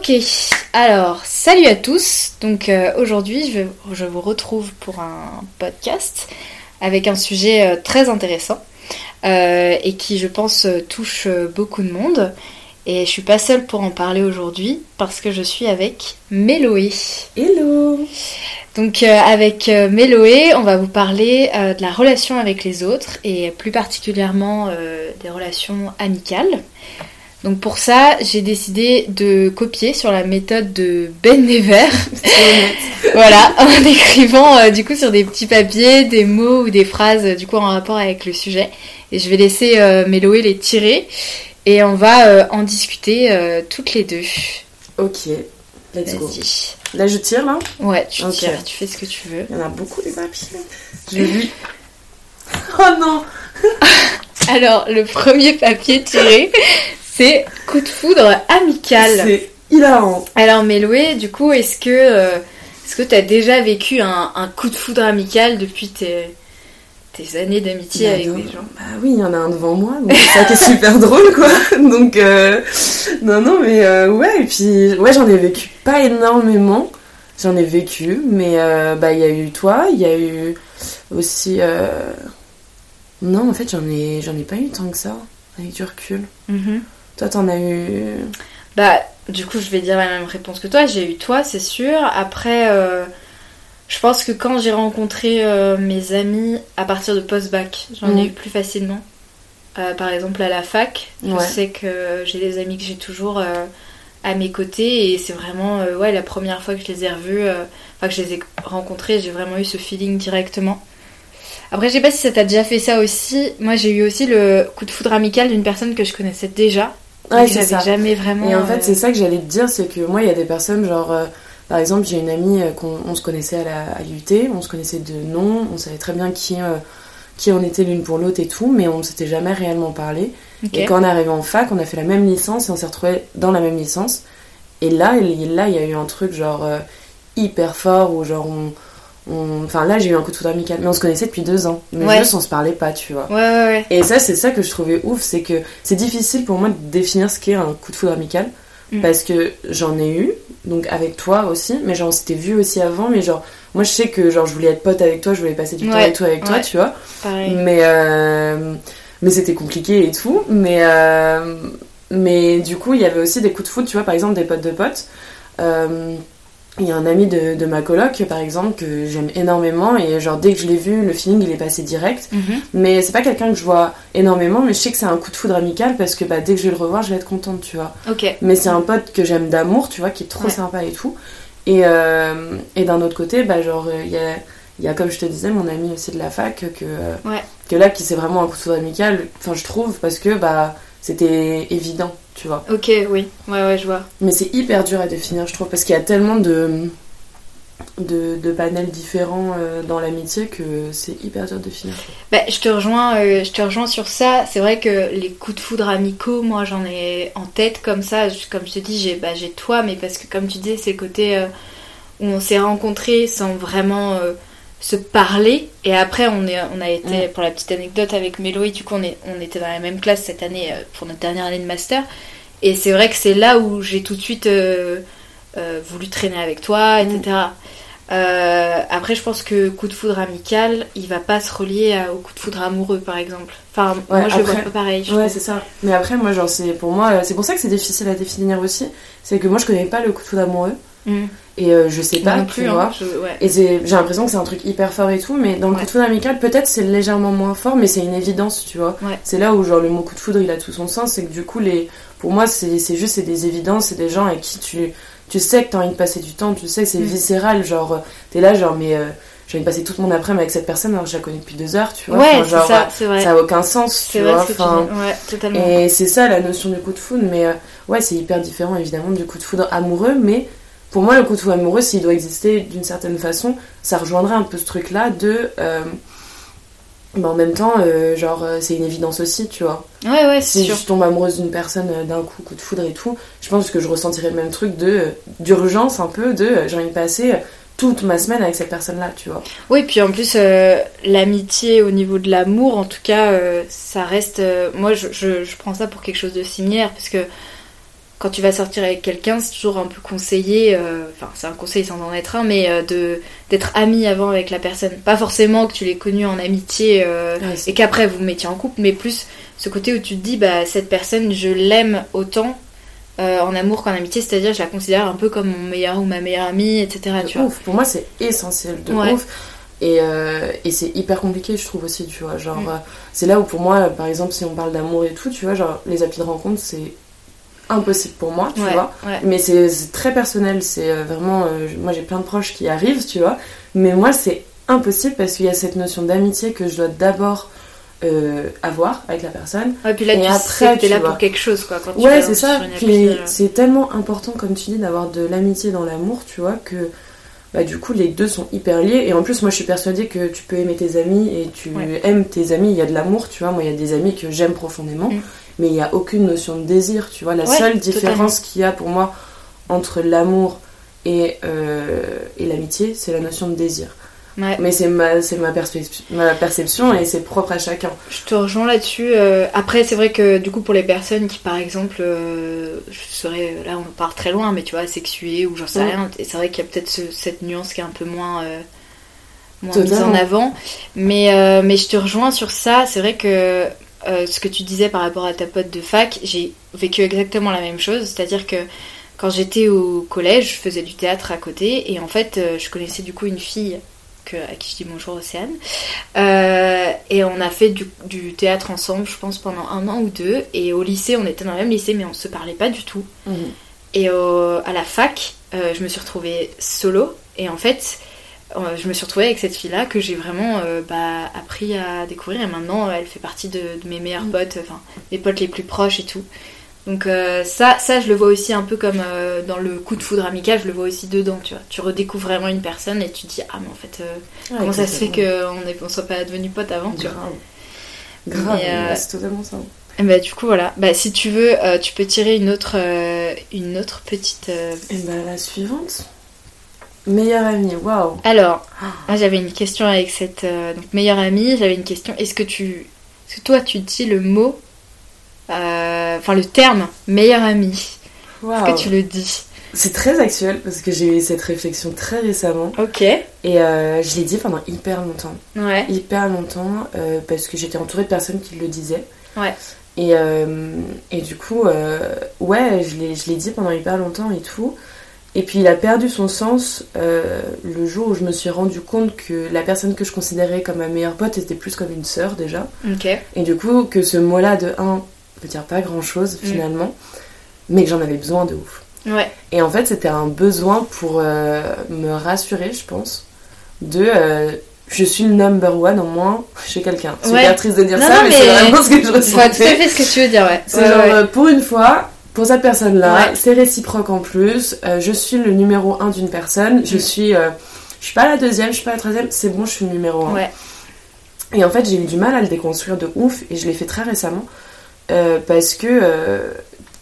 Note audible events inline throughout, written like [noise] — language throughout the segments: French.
Ok, alors salut à tous. Donc euh, aujourd'hui, je, je, vous retrouve pour un podcast avec un sujet euh, très intéressant euh, et qui, je pense, touche beaucoup de monde. Et je suis pas seule pour en parler aujourd'hui parce que je suis avec Méloé. Hello Donc avec Méloé, on va vous parler de la relation avec les autres et plus particulièrement des relations amicales. Donc pour ça, j'ai décidé de copier sur la méthode de Ben Never. [laughs] voilà, en écrivant euh, du coup sur des petits papiers des mots ou des phrases du coup en rapport avec le sujet. Et je vais laisser euh, Méloé les tirer et on va euh, en discuter toutes les deux. Ok, let's go. Là je tire là Ouais, tu tires, tu fais ce que tu veux. Il y en a beaucoup des papiers. Je lui. Oh non [laughs] Alors, le premier papier tiré, c'est coup de foudre amical. C'est hilarant. Alors Méloé, du coup, est-ce que euh, est-ce que tu as déjà vécu un, coup de foudre amical depuis tes, tes années d'amitié bah, avec des gens? Bah oui, il y en a un devant moi, donc c'est ça qui est super [laughs] drôle quoi. Donc euh, non non mais euh, ouais et puis ouais j'en ai vécu pas énormément. J'en ai vécu, mais bah il y a eu toi, il y a eu aussi non en fait j'en ai j'en ai pas eu tant que ça avec du recul. Mm-hmm. Toi, t'en as eu. Bah, du coup, je vais dire la même réponse que toi. J'ai eu toi, c'est sûr. Après, euh, je pense que quand j'ai rencontré euh, mes amis à partir de post-bac, j'en ai mhm. eu plus facilement. Euh, par exemple, à la fac, je sais que j'ai des amis que j'ai toujours à mes côtés et c'est vraiment ouais, la première fois que je les ai revus, enfin que je les ai rencontrés, j'ai vraiment eu ce feeling directement. Après, je sais pas si ça t'a déjà fait ça aussi. Moi, j'ai eu aussi le coup de foudre amical d'une personne que je connaissais déjà Ouais, c'est ça. jamais vraiment. Et en fait, c'est euh, ça que j'allais te dire, c'est que moi, il y a des personnes, genre, euh, par exemple, j'ai une amie euh, qu'on se connaissait à l'UT, on se connaissait de nom, on savait très bien qui, qui on était l'une pour l'autre et tout, mais on s'était jamais réellement parlé. Et quand on est arrivé en fac, on a fait la même licence et on s'est retrouvés dans la même licence. Et là, là, il y a eu un truc, genre, hyper fort, où genre, on Enfin là j'ai eu un coup de foudre amical, mais on se connaissait depuis deux ans. Mais juste on se parlait pas, tu vois. Ouais, ouais, Et ça c'est ça que je trouvais ouf, c'est que c'est difficile pour moi de définir ce qu'est un coup de foudre amical. Mm. Parce que j'en ai eu, donc avec toi aussi, mais genre on s'était vu aussi avant, mais genre moi je sais que genre je voulais être pote avec toi, je voulais passer du temps avec toi avec toi, tu vois. Pareil. Mais euh, mais c'était compliqué et tout, mais euh, mais du coup il y avait aussi des coups de foudre, tu vois, par exemple des potes de potes. Euh, il y a un ami de, ma coloc, par exemple, que j'aime énormément, et genre dès que je l'ai vu, le feeling il est passé direct. Mhm. Mais c'est pas quelqu'un que je vois énormément, mais je sais que c'est un coup de foudre amical parce que bah, dès que je vais le revoir, je vais être contente, tu vois. Mais c'est un pote que j'aime d'amour, tu vois, qui est trop sympa et tout. Et, euh, et d'un autre côté, bah, genre, il y a, y a, comme je te disais, mon ami aussi de la fac, que, que là, qui c'est vraiment un coup de foudre amical, enfin, je trouve, parce que bah, c'était évident tu vois. Ok, oui, ouais, ouais, je vois. Mais c'est hyper dur à définir, je trouve, parce qu'il y a tellement de, de, panels différents euh, dans l'amitié que c'est hyper dur de définir. Bah, je, te rejoins, euh, je te rejoins sur ça. C'est vrai que les coups de foudre amicaux, moi j'en ai en tête comme ça. Comme je te dis, j'ai bah, toi, mais parce que comme tu dis, c'est le côté euh, où on s'est rencontrés sans vraiment se parler. Et après, on, est, on a été, mm. pour la petite anecdote avec Méloï, du coup, on, est, on était dans la même classe cette année euh, pour notre dernière année de master. Et c'est vrai que c'est là où j'ai tout de suite euh, euh, voulu traîner avec toi, etc. Mm. après, je pense que coup de foudre amical, il va pas se relier au coup de foudre amoureux, par exemple. Enfin, moi, je le vois pas pareil. Ouais, c'est ça. Mais après, moi, genre, c'est pour moi, c'est pour ça que c'est difficile à définir aussi. C'est que moi, je connais pas le coup de foudre amoureux. Et euh, je sais pas, tu hein, vois. Et j'ai l'impression que c'est un truc hyper fort et tout, mais dans le coup de foudre amical, peut-être c'est légèrement moins fort, mais c'est une évidence, tu vois. C'est là où, genre, le mot coup de foudre, il a tout son sens, c'est que du coup, les... pour moi, c'est juste c'est des évidences, c'est des gens avec qui tu, tu sais que t'as envie de passer du temps, tu sais que c'est mm. viscéral, genre, euh, t'es là, genre, mais. Euh, j'ai envie de passer toute mon après-midi avec cette personne alors que je la connais depuis deux heures, tu vois. Ouais, genre, ça, vrai. ça a aucun sens, tu vois. Enfin, ouais, totalement. Et c'est ça la notion du coup de foudre, mais ouais, c'est hyper différent évidemment du coup de foudre amoureux, mais pour moi, le coup de foudre amoureux, s'il doit exister d'une certaine façon, ça rejoindrait un peu ce truc-là de. Euh, mais en même temps, euh, genre, euh, c'est une évidence aussi, tu vois. Ouais, ouais, Si je tombe amoureuse d'une personne d'un coup, coup de foudre et tout, je pense que je ressentirais le même truc de d'urgence un peu, de j'ai envie de passer toute ma semaine avec cette personne-là, tu vois. Oui, puis en plus, l'amitié au niveau de l'amour, en tout cas, ça reste. moi, je, je, je, prends ça pour quelque chose de similaire, parce que quand tu vas sortir avec quelqu'un, c'est toujours un peu conseillé, euh, enfin c'est un conseil sans en être un, mais euh, de d'être ami avant avec la personne. Pas forcément que tu l'aies connu en amitié euh, et qu'après vous mettiez en couple, mais plus ce côté où tu te dis, bah cette personne, je l'aime autant en amour qu'en amitié, c'est-à-dire je la considère un peu comme mon meilleur ou ma meilleure amie, etc. tu ouf. Pour moi c'est essentiel de ouf. Et, et c'est hyper compliqué, je trouve aussi, tu vois. Genre, mm. c'est là où pour moi, par exemple, si on parle d'amour et tout, tu vois, genre, les applis de rencontre, c'est impossible pour moi, tu vois. Mais c'est très personnel, c'est euh, vraiment. Euh, moi j'ai plein de proches qui arrivent, tu vois. Mais moi c'est impossible parce qu'il y a cette notion d'amitié que je dois d'abord euh, avoir avec la personne. et puis là, tu après, tu es là pour quelque chose, quoi. Quand ouais, c'est ça. c'est tellement important, comme tu dis, d'avoir de l'amitié dans l'amour, tu vois, que bah, du coup, les deux sont hyper liés. Et en plus, moi, je suis persuadée que tu peux aimer tes amis et tu aimes tes amis. Il y a de l'amour, tu vois. Moi, il y a des amis que j'aime profondément. Mm mais il n'y a aucune notion de désir, tu vois. La seule différence qu'il y a pour moi entre l'amour et, euh, et l'amitié, c'est la notion de désir. Mais c'est ma, ma, ma, perception et c'est propre à chacun. Je te rejoins là-dessus. Euh, après, c'est vrai que du coup, pour les personnes qui, par exemple, euh, je serais, là on part très loin, mais tu vois, sexuées ou j'en sais rien, et c'est vrai qu'il y a peut-être cette nuance qui est un peu moins, moins mise en avant. Mais, mais je te rejoins sur ça. C'est vrai que euh, ce que tu disais par rapport à ta pote de fac, j'ai vécu exactement la même chose. C'est-à-dire que quand j'étais au collège, je faisais du théâtre à côté et en fait, euh, je connaissais du coup une fille que, à qui je dis bonjour Océane. Euh, et on a fait du, théâtre ensemble, je pense, pendant un an ou deux. Et au lycée, on était dans le même lycée, mais on se parlait pas du tout. Mhm. Et à la fac, je me suis retrouvée solo. Et en fait, euh, je me suis retrouvée avec cette fille-là que j'ai vraiment euh, bah, appris à découvrir et maintenant elle fait partie de, mes meilleures mm. potes, enfin mes potes les plus proches et tout. Donc euh, ça, ça je le vois aussi un peu comme dans le coup de foudre amical, je le vois aussi dedans, tu vois. Tu redécouvres vraiment une personne et tu te dis ah mais en fait comment ça se fait qu'on ne soit pas devenus potes avant, tu vois. Grave, c'est totalement ça. Et bah, du coup voilà, bah, si tu veux, tu peux tirer une autre, une autre petite. Et bah la suivante. Meilleure amie, waouh. Alors, j'avais une question avec cette euh, donc meilleure amie. J'avais une question. Est-ce que tu, est-ce que toi tu dis le mot, euh, enfin le terme meilleure amie Est-ce que tu le dis C'est très actuel parce que j'ai eu cette réflexion très récemment. Ok. Et euh, je l'ai dit pendant hyper longtemps. Ouais. Hyper longtemps parce que j'étais entourée de personnes qui le disaient. Ouais. Et, et du coup, ouais, je l'ai, je l'ai dit pendant hyper longtemps et tout. Et puis il a perdu son sens euh, le jour où je me suis rendu compte que la personne que je considérais comme ma meilleure pote était plus comme une sœur déjà. Et du coup, que ce mot-là de un veut dire pas grand-chose mm. finalement, mais que j'en avais besoin de ouf. Ouais. Et en fait, c'était un besoin pour euh, me rassurer, je pense, de euh, je suis le number one au moins chez quelqu'un. C'est ouais. triste de dire ça, mais, c'est vraiment ce que je ressens. tout à fait ce que tu veux dire, ouais. C'est genre, pour une fois, pour cette personne-là, c'est réciproque en plus. Euh, je suis le numéro un d'une personne. Je mm. suis, euh, je suis pas la deuxième, je suis pas la troisième. C'est bon, je suis le numéro un. Et en fait, j'ai eu du mal à le déconstruire de ouf, et je l'ai fait très récemment euh, parce que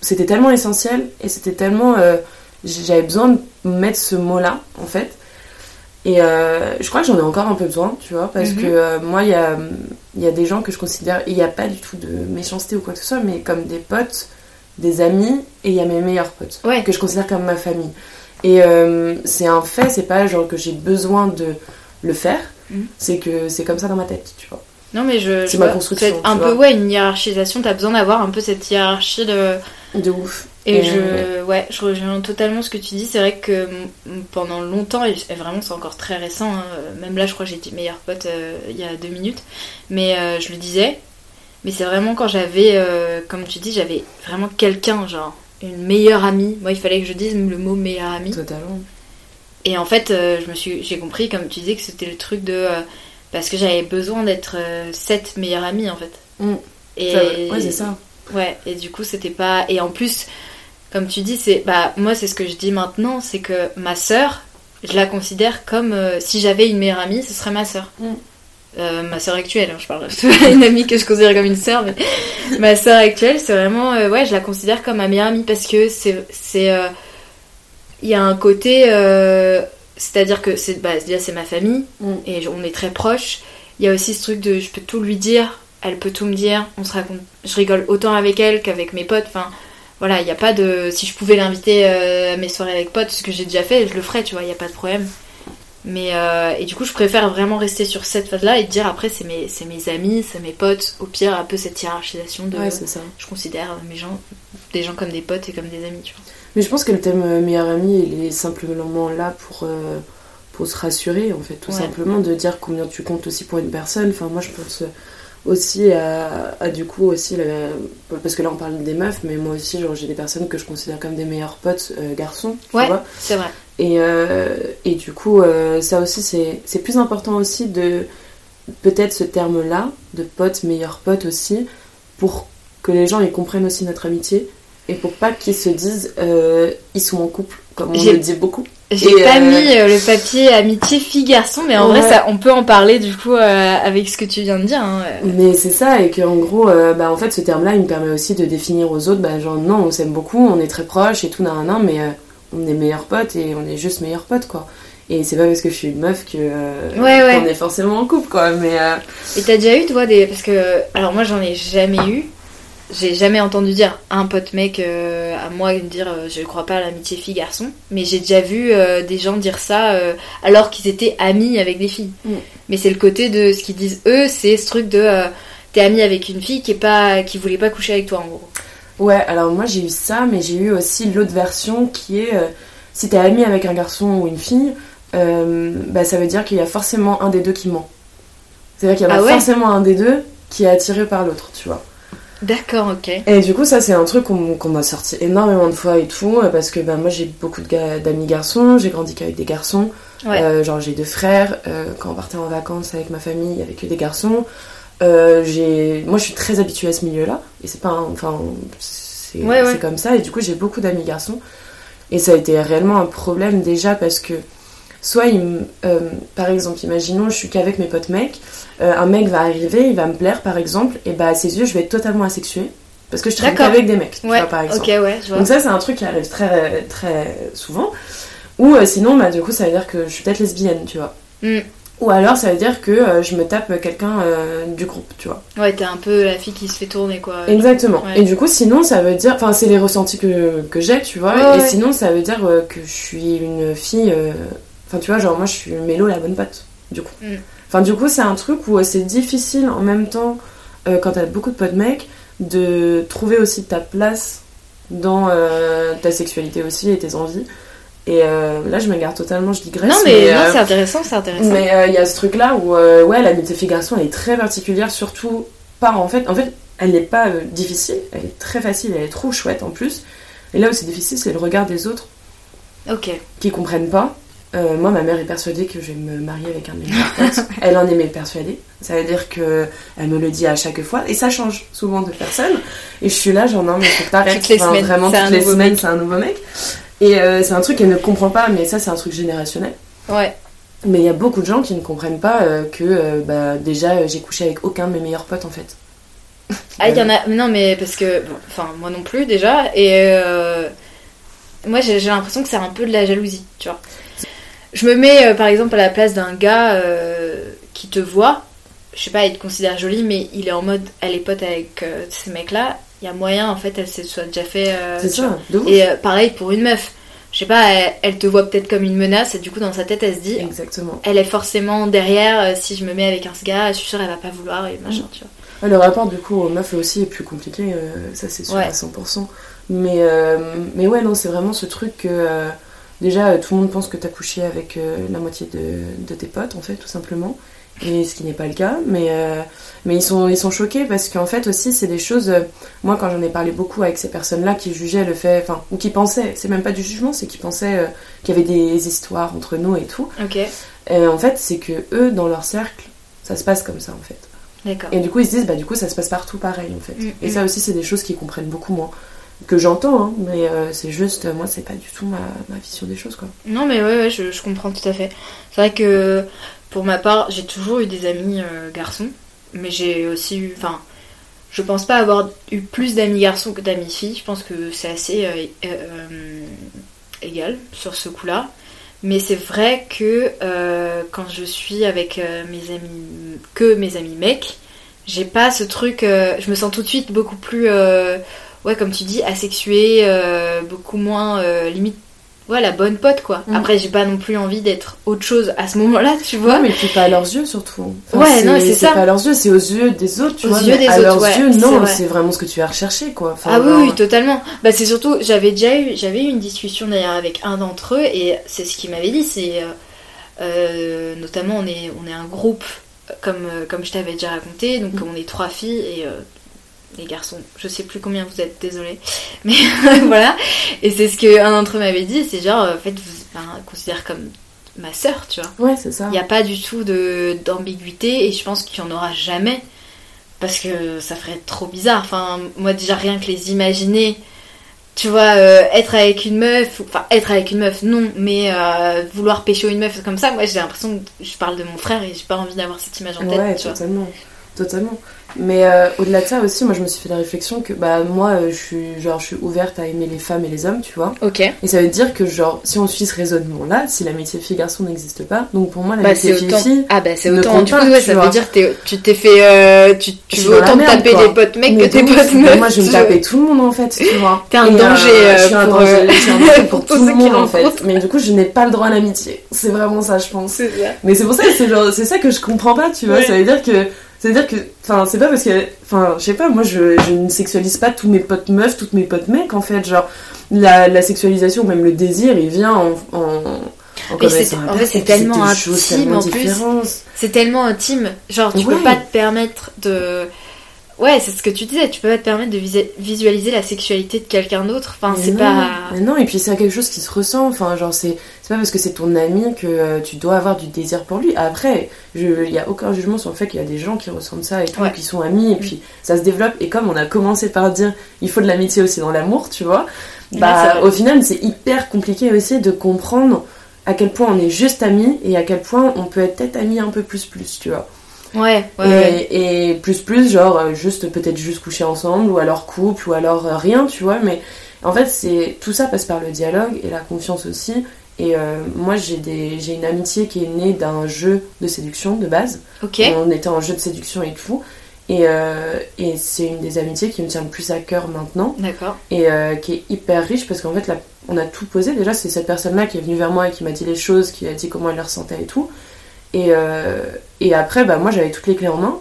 c'était tellement essentiel et c'était tellement, j'avais besoin de mettre ce mot-là en fait. Et je crois que j'en ai encore un peu besoin, tu vois, parce mm-hmm. que moi, il y a, y a des gens que je considère, il n'y a pas du tout de méchanceté ou quoi que ce soit, mais comme des potes des amis et il y a mes meilleurs potes que je considère comme ma famille. Et euh, c'est un fait, c'est pas genre que j'ai besoin de le faire, mhm. c'est que c'est comme ça dans ma tête, tu vois. Non mais je. C'est ma construction. Un peu ouais une hiérarchisation. T'as besoin d'avoir un peu cette hiérarchie de. De ouf. Et, je ouais je rejoins totalement ce que tu dis. C'est vrai que pendant longtemps et vraiment c'est encore très récent. Hein, même là je crois que j'ai dit meilleur pote euh, il y a deux minutes. Mais euh, je le disais mais c'est vraiment quand j'avais, euh, comme tu dis, j'avais vraiment quelqu'un, genre une meilleure amie. Moi, il fallait que je dise le mot meilleure amie. Totalement. Et en fait, euh, je me suis, j'ai compris, comme tu disais, que c'était le truc de. Euh, parce que j'avais besoin d'être cette meilleure amie, en fait. Mm. Et, ouais, c'est ça. Ouais, et du coup, c'était pas. Et en plus, comme tu dis, c'est. Bah, moi, c'est ce que je dis maintenant, c'est que ma sœur, je la considère comme si j'avais une meilleure amie, ce serait ma sœur. Mm. Euh, ma soeur actuelle, hein, je parle [laughs] une amie que je considère comme une soeur, mais [laughs] ma soeur actuelle, c'est vraiment, euh, ouais, je la considère comme ma meilleure amie parce que c'est, c'est, euh, il y a un côté, c'est-à-dire que c'est, bah, déjà c'est ma famille mm. et on est très proches. Il y a aussi ce truc de, je peux tout lui dire, elle peut tout me dire, on se raconte, je rigole autant avec elle qu'avec mes potes. Enfin, voilà, il n'y a pas de. Si je pouvais l'inviter à mes soirées avec potes, ce que j'ai déjà fait, je le ferais, tu vois, il n'y a pas de problème. Mais et du coup, je préfère vraiment rester sur cette phase-là et dire après, c'est mes, mes amis, c'est mes potes. Au pire, un peu cette hiérarchisation de. Ouais, c'est ça. Je considère mes gens, des gens comme des potes et comme des amis, tu vois. Mais je pense que le thème meilleur ami, il est simplement là pour faut se rassurer en fait tout simplement de dire combien tu comptes aussi pour une personne. Enfin moi je pense aussi à, du coup aussi parce que là on parle des meufs mais moi aussi genre j'ai des personnes que je considère comme des meilleurs potes euh, garçons ouais c'est vrai. Et, euh, et du coup euh, ça aussi c'est plus important aussi de peut-être ce terme là de pote meilleur pote aussi pour que les gens ils comprennent aussi notre amitié et pour pas qu'ils se disent ils sont en couple comme on le dit beaucoup j'ai pas euh, mis euh, le papier amitié fille-garçon, mais en vrai, ça, on peut en parler du coup euh, avec ce que tu viens de dire. Hein. Mais c'est ça, et qu'en gros, bah, en fait, ce terme-là, il me permet aussi de définir aux autres, bah, genre, non, on s'aime beaucoup, on est très proches et tout, nan, nan, mais on est meilleurs potes et on est juste meilleurs potes, quoi. Et c'est pas parce que je suis une meuf que qu'on est forcément en couple, quoi. Mais, Et t'as déjà eu, toi, des. Parce que. Alors, moi, j'en ai jamais eu j'ai jamais entendu dire un pote mec euh, à moi dire euh, je crois pas à l'amitié fille garçon mais j'ai déjà vu euh, des gens dire ça alors qu'ils étaient amis avec des filles. Mm. mais c'est le côté de ce qu'ils disent eux c'est ce truc de t'es ami avec une fille qui est pas qui voulait pas coucher avec toi en gros. Ouais alors moi j'ai eu ça mais j'ai eu aussi l'autre version qui est si t'es ami avec un garçon ou une fille bah ça veut dire qu'il y a forcément un des deux qui ment. C'est à dire qu'il y a ah forcément un des deux qui est attiré par l'autre tu vois D'accord, ok. Et du coup, ça, c'est un truc qu'on m'a sorti énormément de fois et tout, euh, parce que bah, moi, j'ai beaucoup d'amis garçons, j'ai grandi qu'avec des garçons. Euh, genre, j'ai deux frères. Euh, quand on partait en vacances avec ma famille, il n'y avait que des garçons. j'ai moi, je suis très habituée à ce milieu-là, et c'est pas. Enfin, c'est comme ça, et du coup, j'ai beaucoup d'amis garçons. Et ça a été réellement un problème déjà parce que Soit, il, euh, par exemple, imaginons, je suis qu'avec mes potes mecs, euh, un mec va arriver, il va me plaire, par exemple, et bah à ses yeux, je vais être totalement asexuée. Parce que je traîne qu'avec des mecs, tu vois, par exemple. ouais, Donc ça, c'est un truc qui arrive très, très souvent. Ou euh, sinon, bah, du coup, ça veut dire que je suis peut-être lesbienne, tu vois. Mm. Ou alors, ça veut dire que je me tape quelqu'un du groupe, tu vois. Ouais, t'es un peu la fille qui se fait tourner, quoi. Exactement. Et du coup, sinon, ça veut dire... Enfin, c'est les ressentis que, que j'ai, tu vois. et sinon, ça veut dire que je suis une fille Enfin, tu vois, genre, moi, je suis Mélo, la bonne pote, du coup. Mm. Enfin, du coup, c'est un truc où c'est difficile en même temps, euh, quand t'as beaucoup de potes mecs, de trouver aussi ta place dans euh, ta sexualité aussi et tes envies. Et euh, là, je m'égare totalement, je digresse. Non, mais, non, c'est intéressant, c'est intéressant. Mais il y a ce truc-là où, ouais, la fille garçon, elle est très particulière, surtout par en fait. En fait, elle n'est pas difficile, elle est très facile, elle est trop chouette en plus. Et là où c'est difficile, c'est le regard des autres. Ok. Qui comprennent pas. Euh, moi, ma mère est persuadée que je vais me marier avec un de mes potes. [laughs] elle en est même persuadée. Ça veut dire que elle me le dit à chaque fois et ça change souvent de personne. Et je suis là, genre non, mais faut que t'arrêtes. Toutes les semaines, vraiment toutes les semaines, c'est un nouveau mec. Et euh, c'est un truc qu'elle ne comprend pas, mais ça, c'est un truc générationnel. Ouais. Mais il y a beaucoup de gens qui ne comprennent pas euh, que bah, déjà j'ai couché avec aucun de mes meilleurs potes en fait. Ah, il y en a. Non, mais parce que. Enfin, moi non plus déjà. Et. Moi j'ai l'impression que c'est un peu de la jalousie, tu vois. Je me mets euh, par exemple à la place d'un gars euh, qui te voit, je sais pas, il te considère jolie, mais il est en mode elle est pote avec euh, ces mecs-là. Il y a moyen en fait, elle se soit déjà fait. c'est ça, Et pareil pour une meuf. Je sais pas, elle, te voit peut-être comme une menace et du coup dans sa tête elle se dit. Exactement. Elle est forcément derrière. si je me mets avec un ce gars, je suis sûre elle va pas vouloir et machin, tu vois. Le rapport du coup aux meufs aussi est plus compliqué, ça c'est sûr à 100%. Mais, mais ouais, non, c'est vraiment ce truc que déjà euh, tout le monde pense que tu as couché avec euh, la moitié de, tes potes en fait tout simplement et ce qui n'est pas le cas mais euh, mais ils sont ils sont choqués parce qu'en fait aussi c'est des choses moi quand j'en ai parlé beaucoup avec ces personnes là qui jugeaient le fait enfin ou qui pensaient c'est même pas du jugement c'est qui pensaient qu'il y avait des histoires entre nous et tout ok et en fait c'est que eux dans leur cercle ça se passe comme ça en fait D'accord. Et du coup, ils se disent, bah, du coup, ça se passe partout pareil, en fait. Mm, et ça mm. aussi, c'est des choses qu'ils comprennent beaucoup moins que j'entends, hein, mais euh, c'est juste, moi, c'est pas du tout ma, vision des choses, quoi. Non, mais ouais, ouais je, comprends tout à fait. C'est vrai que pour ma part, j'ai toujours eu des amis euh, garçons, mais j'ai aussi eu, enfin, je pense pas avoir eu plus d'amis garçons que d'amis filles. Je pense que c'est assez euh, égal sur ce coup-là. Mais c'est vrai que quand je suis avec mes amis, que mes amis mecs, j'ai pas ce truc. je me sens tout de suite beaucoup plus ouais, comme tu dis, asexuée, beaucoup moins limite ouais, la bonne pote, quoi. Mm. Après, j'ai pas non plus envie d'être autre chose à ce moment-là, tu vois. mais puis pas à leurs yeux, surtout. ouais, non, c'est ça. pas à leurs yeux, c'est aux yeux des autres, tu aux vois. Yeux des à leurs yeux, non, c'est vraiment ce que tu as recherché, quoi. ah oui, oui, totalement. Bah, c'est surtout, j'avais déjà eu, j'avais eu une discussion d'ailleurs avec un d'entre eux, et c'est ce qu'il m'avait dit, c'est. Euh, euh, notamment, on est, on est un groupe, comme, euh, comme je t'avais déjà raconté, donc mm. on est trois filles, et les garçons, je sais plus combien vous êtes, désolé. [laughs] Mais voilà. Et c'est ce qu'un d'entre eux m'avait dit, c'est genre, en fait, vous considère comme ma sœur, tu vois. Ouais, c'est ça. Il n'y a pas du tout d'ambiguïté et je pense qu'il n'y en aura jamais. Parce que ça ferait trop bizarre. Enfin, moi déjà rien que les imaginer, tu vois, euh, être avec une meuf, enfin être avec une meuf, non, mais euh, vouloir pécho une meuf comme ça, moi j'ai l'impression que je parle de mon frère et j'ai pas envie d'avoir cette image en tête. Ouais, totalement. Totalement. Mais euh, au-delà de ça aussi, moi je me suis fait la réflexion que bah moi euh, je suis genre je suis ouverte à aimer les femmes et les hommes, tu vois. Ok. Et ça veut dire que genre si on suit ce raisonnement là, si l'amitié fille garçon n'existe pas, donc pour moi l'amitié bah, fille fille ah bah c'est autant du coup ouais, ça veut dire que tu t'es fait euh, tu, tu veux autant taper des potes mecs que tes potes meufs. Moi je vais me taper tout le monde en fait, tu vois. [laughs] T'es un danger. je suis un danger, pour [laughs] tout le monde en fait. Mais du coup je n'ai pas le droit à l'amitié. C'est vraiment ça je pense. Mais c'est pour ça que c'est genre c'est ça que je comprends pas, tu vois. Ça veut dire que c'est-à-dire que, enfin, c'est pas parce que, enfin, je sais pas, moi je, je, ne sexualise pas tous mes potes meufs, toutes mes potes mecs en fait. Genre, la, la sexualisation, même le désir, il vient en. en, en, fait, c'est tellement intime en plus. C'est tellement intime. Genre, tu peux pas te permettre de Ouais, c'est ce que tu disais, tu peux pas te permettre de visualiser la sexualité de quelqu'un d'autre. Enfin, c'est pas. Mais non, et puis c'est quelque chose qui se ressent. Enfin, genre, c'est pas parce que c'est ton ami que euh, tu dois avoir du désir pour lui. Après, il y a aucun jugement sur le fait qu'il y a des gens qui ressentent ça et tout, qui sont amis, et puis ça se développe. Et comme on a commencé par dire, il faut de l'amitié aussi dans l'amour, tu vois, bah, au final, c'est hyper compliqué aussi de comprendre à quel point on est juste amis et à quel point on peut être peut-être amis un peu plus plus, tu vois. Ouais, ouais, et, plus plus, genre euh, juste peut-être juste coucher ensemble, ou alors couple, ou alors euh, rien, tu vois. Mais en fait, c'est tout ça passe par le dialogue et la confiance aussi. Et euh, moi, j'ai une amitié qui est née d'un jeu de séduction de base. Ok. On était en jeu de séduction et tout. Et, et c'est une des amitiés qui me tient le plus à cœur maintenant. D'accord. Et qui est hyper riche parce qu'en fait, on a tout posé. Déjà, c'est cette personne-là qui est venue vers moi et qui m'a dit les choses, qui a dit comment elle les ressentait et tout. Et, euh, et après, bah, moi j'avais toutes les clés en main.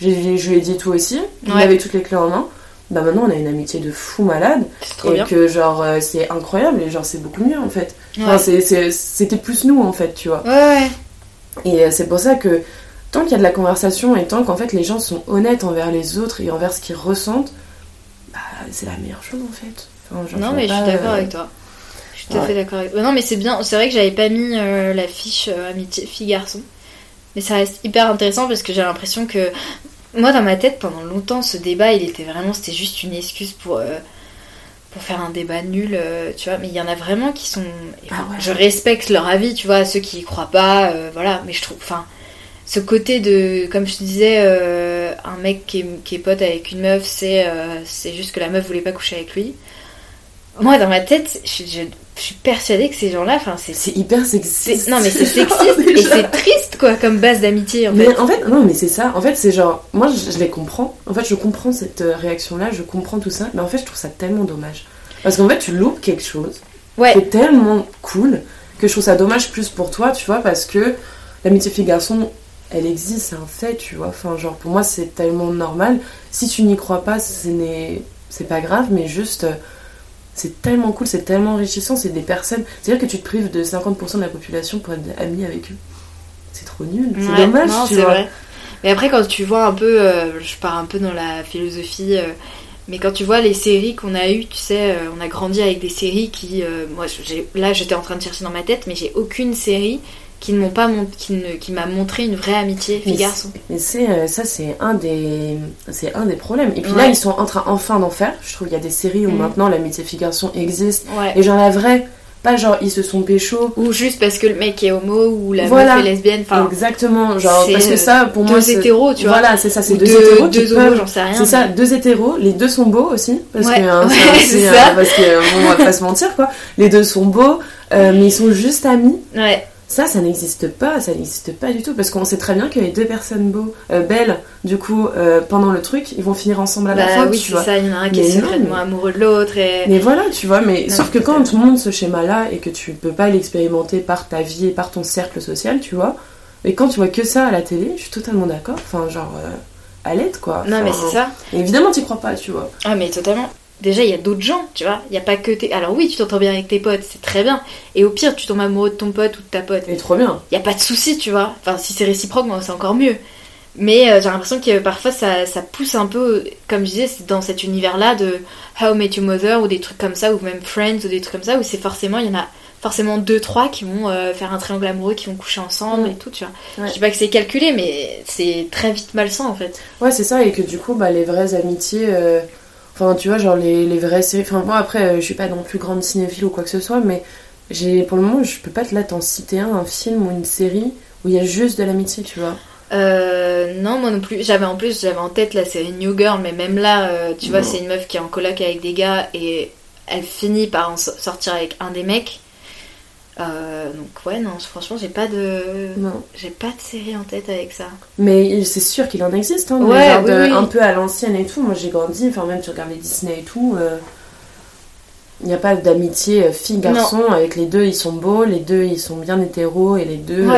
Je, lui ai dit tout aussi. Il avait toutes les clés en main. Bah maintenant on a une amitié de fou malade. et que genre euh, c'est incroyable et genre c'est beaucoup mieux en fait. c'était plus nous en fait, tu vois. Ouais, Et euh, c'est pour ça que tant qu'il y a de la conversation et tant qu'en fait les gens sont honnêtes envers les autres et envers ce qu'ils ressentent, bah, c'est la meilleure chose en fait. non mais je suis d'accord avec toi. Tout à fait d'accord avec. Non mais c'est bien, c'est vrai que j'avais pas mis la fiche amitié fille-garçon. Mais ça reste hyper intéressant parce que j'ai l'impression que moi dans ma tête pendant longtemps ce débat il était vraiment c'était juste une excuse pour euh, pour faire un débat nul euh, tu vois mais il y en a vraiment qui sont ah je respecte leur avis tu vois ceux qui y croient pas euh, voilà mais je trouve enfin ce côté de comme je te disais un mec qui est, qui est, pote avec une meuf c'est c'est juste que la meuf voulait pas coucher avec lui moi dans ma tête je, je je suis persuadée que ces gens-là, enfin, c'est hyper sexiste. Non, mais c'est [laughs] sexiste et c'est triste, quoi, comme base d'amitié. En mais en fait, non, mais c'est ça. En fait, c'est genre, moi, je, les comprends. En fait, je comprends cette euh, réaction-là, je comprends tout ça, mais en fait, je trouve ça tellement dommage. Parce qu'en fait, tu loupes quelque chose. Ouais. C'est tellement cool que je trouve ça dommage plus pour toi, tu vois, parce que l'amitié fille-garçon, elle existe, c'est un fait, tu vois. Enfin, genre, pour moi, c'est tellement normal. Si tu n'y crois pas, c'est pas grave, mais juste euh, c'est tellement cool, c'est tellement enrichissant, c'est des personnes. C'est-à-dire que tu te prives de 50% de la population pour être ami avec eux. C'est trop nul, c'est dommage, tu vois. Vrai. Mais après, quand tu vois un peu, euh, je pars un peu dans la philosophie, euh, mais quand tu vois les séries qu'on a eues, tu sais, euh, on a grandi avec des séries qui. moi, là, j'étais en train de chercher dans ma tête, mais j'ai aucune série qui ne m'ont pas qui, ne, qui m'a montré une vraie amitié fille garçon. Mais c'est euh, ça c'est un des c'est un des problèmes. Et puis là ils sont en train enfin d'en faire. Je trouve qu'il y a des séries où mm. maintenant l'amitié fille garçon existe. Et genre la vraie pas genre ils se sont pécho. Ou juste parce que le mec est homo ou la meuf est lesbienne enfin exactement. Genre parce que ça pour deux moi deux hétéros tu vois. voilà c'est ça c'est deux, deux, hétéros deux homos j'en sais rien c'est ça deux hétéros les deux sont beaux aussi parce que hein, c'est [laughs] ça. parce que bon, on va pas se mentir quoi. Les deux sont beaux euh, mais ils sont juste amis. Ouais Ça, ça n'existe pas, ça n'existe pas du tout, parce qu'on sait très bien que les deux personnes beaux, euh, belles, du coup, euh, pendant le truc, ils vont finir ensemble à la bah fin. Oui, c'est ça, il y en a un qui est secrètement amoureux de l'autre. Et... Mais voilà, tu vois, mais sauf que quand tout le monde ce schéma-là et que tu peux pas l'expérimenter par ta vie et par ton cercle social, tu vois, et quand tu vois que ça à la télé, je suis totalement d'accord, enfin, genre, euh, à l'aide, quoi. non, mais c'est ça. évidemment, t'y crois pas, tu vois. Ah, mais totalement déjà il y a d'autres gens, tu vois. Il y a pas que tes. Alors oui, tu t'entends bien avec tes potes, c'est très bien. Et au pire, tu tombes amoureux de ton pote ou de ta pote. Et trop bien. Il y a pas de souci, tu vois. Enfin, si c'est réciproque, c'est encore mieux. Mais euh, j'ai l'impression que parfois ça, ça, pousse un peu, comme je disais, dans cet univers-là de How I Met Your Mother ou des trucs comme ça, ou même Friends ou des trucs comme ça, où c'est forcément, il y en a forcément deux, trois qui vont euh, faire un triangle amoureux, qui vont coucher ensemble mm. et tout, tu vois. Je dis pas que c'est calculé, mais c'est très vite malsain en fait. Ouais, c'est ça, et que du coup, bah, les vraies amitiés. Enfin, tu vois, genre les, les vraies séries. Enfin, moi, après, euh, je suis pas non plus grande cinéphile ou quoi que ce soit, mais j'ai pour le moment, je peux pas te là t'en citer un, un film ou une série où il y a juste de l'amitié, tu vois. Euh, non, moi non plus. J'avais en plus, j'avais en tête la série New Girl, mais même là, euh, tu vois, c'est une meuf qui est en coloc avec des gars et elle finit par en sortir avec un des mecs. Euh, donc ouais non franchement j'ai pas de j'ai pas de série en tête avec ça. Mais c'est sûr qu'il en existe hein, ouais, un peu à l'ancienne et tout. Moi j'ai grandi enfin même tu regardes les Disney et tout euh, il n'y a pas d'amitié euh, fille garçon. Avec les deux ils sont beaux les deux ils sont bien hétéros et les deux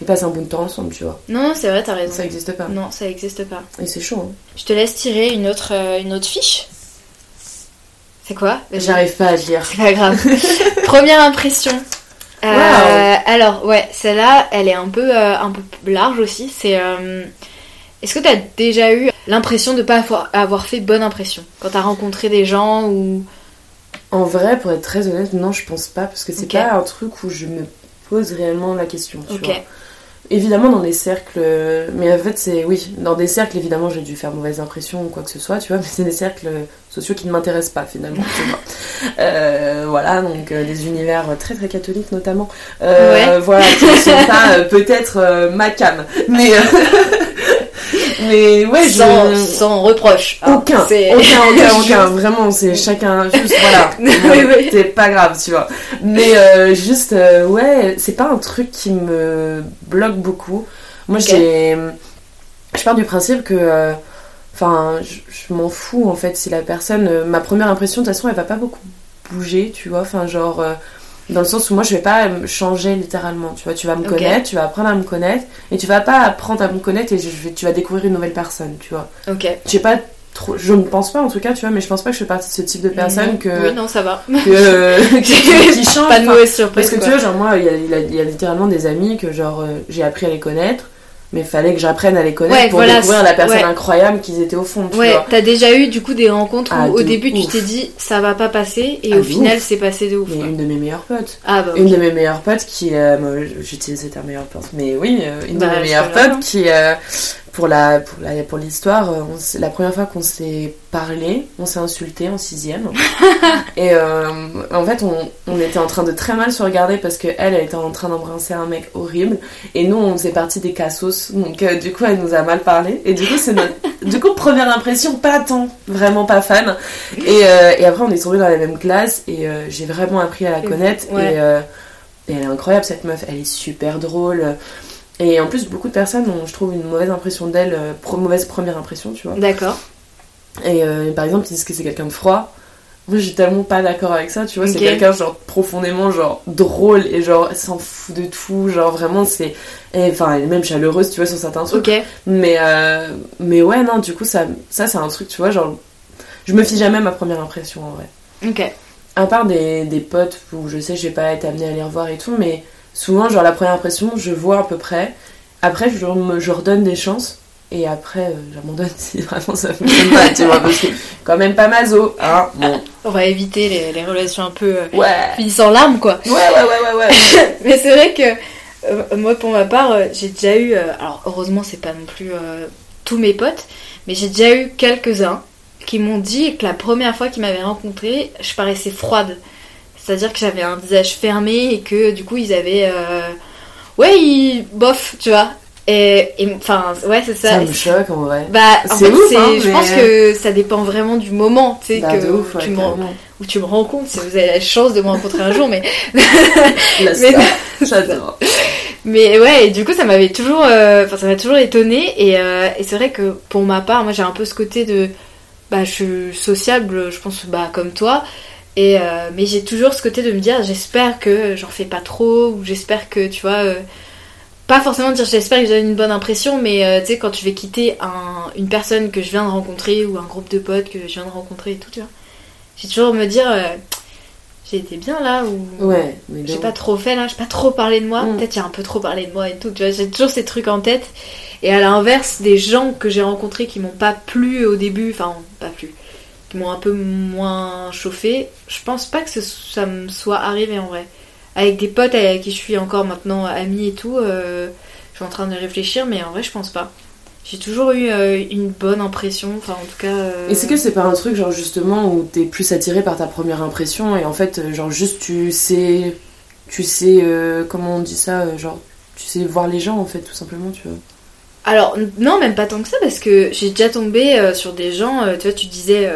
ils passent un de temps ensemble tu vois. Non c'est vrai t'as raison. Ça existe pas. Non ça existe pas. Et c'est chaud hein. je te laisse tirer une autre une autre fiche. C'est quoi? J'arrive pas à lire. C'est pas grave. [laughs] Première impression. Euh, alors, ouais, celle-là, elle est un peu, euh, un peu large aussi. C'est. Euh, est-ce que tu as déjà eu l'impression de ne pas avoir fait bonne impression quand tu as rencontré des gens ou? En vrai, pour être très honnête, non, je pense pas, parce que c'est pas un truc où je me pose réellement la question. Tu vois évidemment dans des cercles mais en fait c'est oui dans des cercles évidemment j'ai dû faire mauvaise impression ou quoi que ce soit tu vois mais c'est des cercles sociaux qui ne m'intéressent pas finalement. Euh, voilà donc euh, des univers très très catholiques notamment euh, voilà qui ne sont pas peut-être ma cam mais [laughs] Mais ouais, sans, sans reproche. Hein. Aucun, aucun, [laughs] aucun, aucun. Vraiment, c'est chacun. Juste voilà. [laughs] C'est pas grave, tu vois. Mais euh, juste, euh, ouais, c'est pas un truc qui me bloque beaucoup. Moi, j'ai. Je pars du principe que. Euh, enfin, je, m'en fous en fait si la personne. ma première impression, de toute façon, elle va pas beaucoup bouger, tu vois. Enfin, genre dans le sens où moi je vais pas changer littéralement. Tu vois tu vas me connaître tu vas apprendre à me connaître et tu vas pas apprendre à me connaître et je tu vas découvrir une nouvelle personne tu vois. Ok. J'ai pas trop je ne pense pas en tout cas tu vois mais je pense pas que je fais partie de ce type de personne que oui non ça va. [laughs] que, [laughs] qui, change pas de mauvaise surprise parce que tu vois genre moi il y a, y a, littéralement des amis que genre euh, j'ai appris à les connaître mais il fallait que j'apprenne à les connaître pour découvrir la personne incroyable qu'ils étaient au fond. Tu ouais, t'as déjà eu du coup des rencontres où ah, au début tu t'es dit ça va pas passer et ah, au final c'est passé de ouf. Mais une de mes meilleures potes. Ah, bah, Une de mes meilleures potes qui. Euh, J'utilise ta meilleure pote, mais oui, euh, une de bah, mes meilleures potes qui. Euh, pour la pour la pour l'histoire euh, la première fois qu'on s'est parlé on s'est insulté en sixième. [laughs] Et euh, en fait on, on, était en train de très mal se regarder parce que elle, elle était en train d'embrasser un mec horrible. Et nous on faisait partie des cassos. Donc euh, du coup elle nous a mal parlé. Et du coup c'est notre [laughs] du coup première impression pas tant vraiment pas fan. Et, et après on est tombé dans la même classe. Et j'ai vraiment appris à la connaître. et, et elle est incroyable cette meuf. Elle est super drôle et en plus, beaucoup de personnes ont, je trouve, une mauvaise impression d'elle, euh, mauvaise première impression, tu vois. D'accord. Et euh, par exemple, ils disent que c'est quelqu'un de froid. Moi, je suis tellement pas d'accord avec ça, tu vois. C'est quelqu'un, genre, profondément, genre, drôle et genre, s'en fout de tout. Genre, vraiment, c'est. Enfin, elle est même chaleureuse, tu vois, sur certains trucs. Ok. Mais, euh, mais ouais, non, du coup, ça, ça c'est un truc, tu vois, genre. Je me fie jamais à ma première impression, en vrai. Ok. À part des, des potes où je sais, je vais pas être amenée à les revoir et tout, mais souvent, genre la première impression, je vois à peu près. Après, je, me, je redonne des chances. Et après, euh, j'abandonne [laughs] si vraiment ça fonctionne pas, tu vois, parce que quand même pas mazo, hein, bon. On va éviter les, les relations un peu euh, ouais. finissant larmes, quoi. Ouais, ouais, ouais, ouais, ouais. [laughs] Mais c'est vrai que, euh, moi, pour ma part, j'ai déjà eu, alors heureusement, c'est pas non plus tous mes potes, mais j'ai déjà eu quelques-uns qui m'ont dit que la première fois qu'ils m'avaient rencontré, je paraissais froide. C'est-à-dire que j'avais un visage fermé et que du coup ils avaient. Euh... Ouais, ils... bof, tu vois. Et enfin, ouais, c'est ça. Ça me choque en vrai. Bah, c'est ouf, hein, je pense que ça dépend vraiment du moment, tu sais, bah, que ouf, tu où tu me rends compte, si vous avez la chance de me rencontrer un jour, mais. [laughs] mais... [laughs] J'adore. Mais ouais, et du coup, ça m'avait toujours, euh, enfin, ça m'a toujours étonné. Et, euh, et c'est vrai que pour ma part, moi, j'ai un peu ce côté de, bah, je suis sociable, je pense, bah, comme toi. Et euh, mais j'ai toujours ce côté de me dire, j'espère que j'en fais pas trop, ou j'espère que, tu vois, pas forcément dire j'espère que j'ai une bonne impression, mais tu sais, quand tu vais quitter un, une personne que je viens de rencontrer, ou un groupe de potes que je viens de rencontrer et tout, tu vois, j'ai toujours me dire j'ai été bien là ou ouais, j'ai pas trop fait là, j'ai pas trop parlé de moi, mm. peut-être j'ai un peu trop parlé de moi et tout, tu vois, j'ai toujours ces trucs en tête. Et à l'inverse, des gens que j'ai rencontrés qui m'ont pas plu au début, enfin pas plu, m'ont un peu moins chauffé, je pense pas que ça me soit arrivé en vrai. Avec des potes avec qui je suis encore maintenant amie et tout, euh, je suis en train de réfléchir, mais en vrai je pense pas. J'ai toujours eu euh, une bonne impression, enfin en tout cas. Euh... Et c'est que c'est pas un truc genre justement où t'es plus attiré par ta première impression et en fait genre juste tu sais, tu sais euh, comment on dit ça, genre tu sais voir les gens en fait tout simplement tu vois? Alors non même pas tant que ça parce que j'ai déjà tombé sur des gens, tu vois tu disais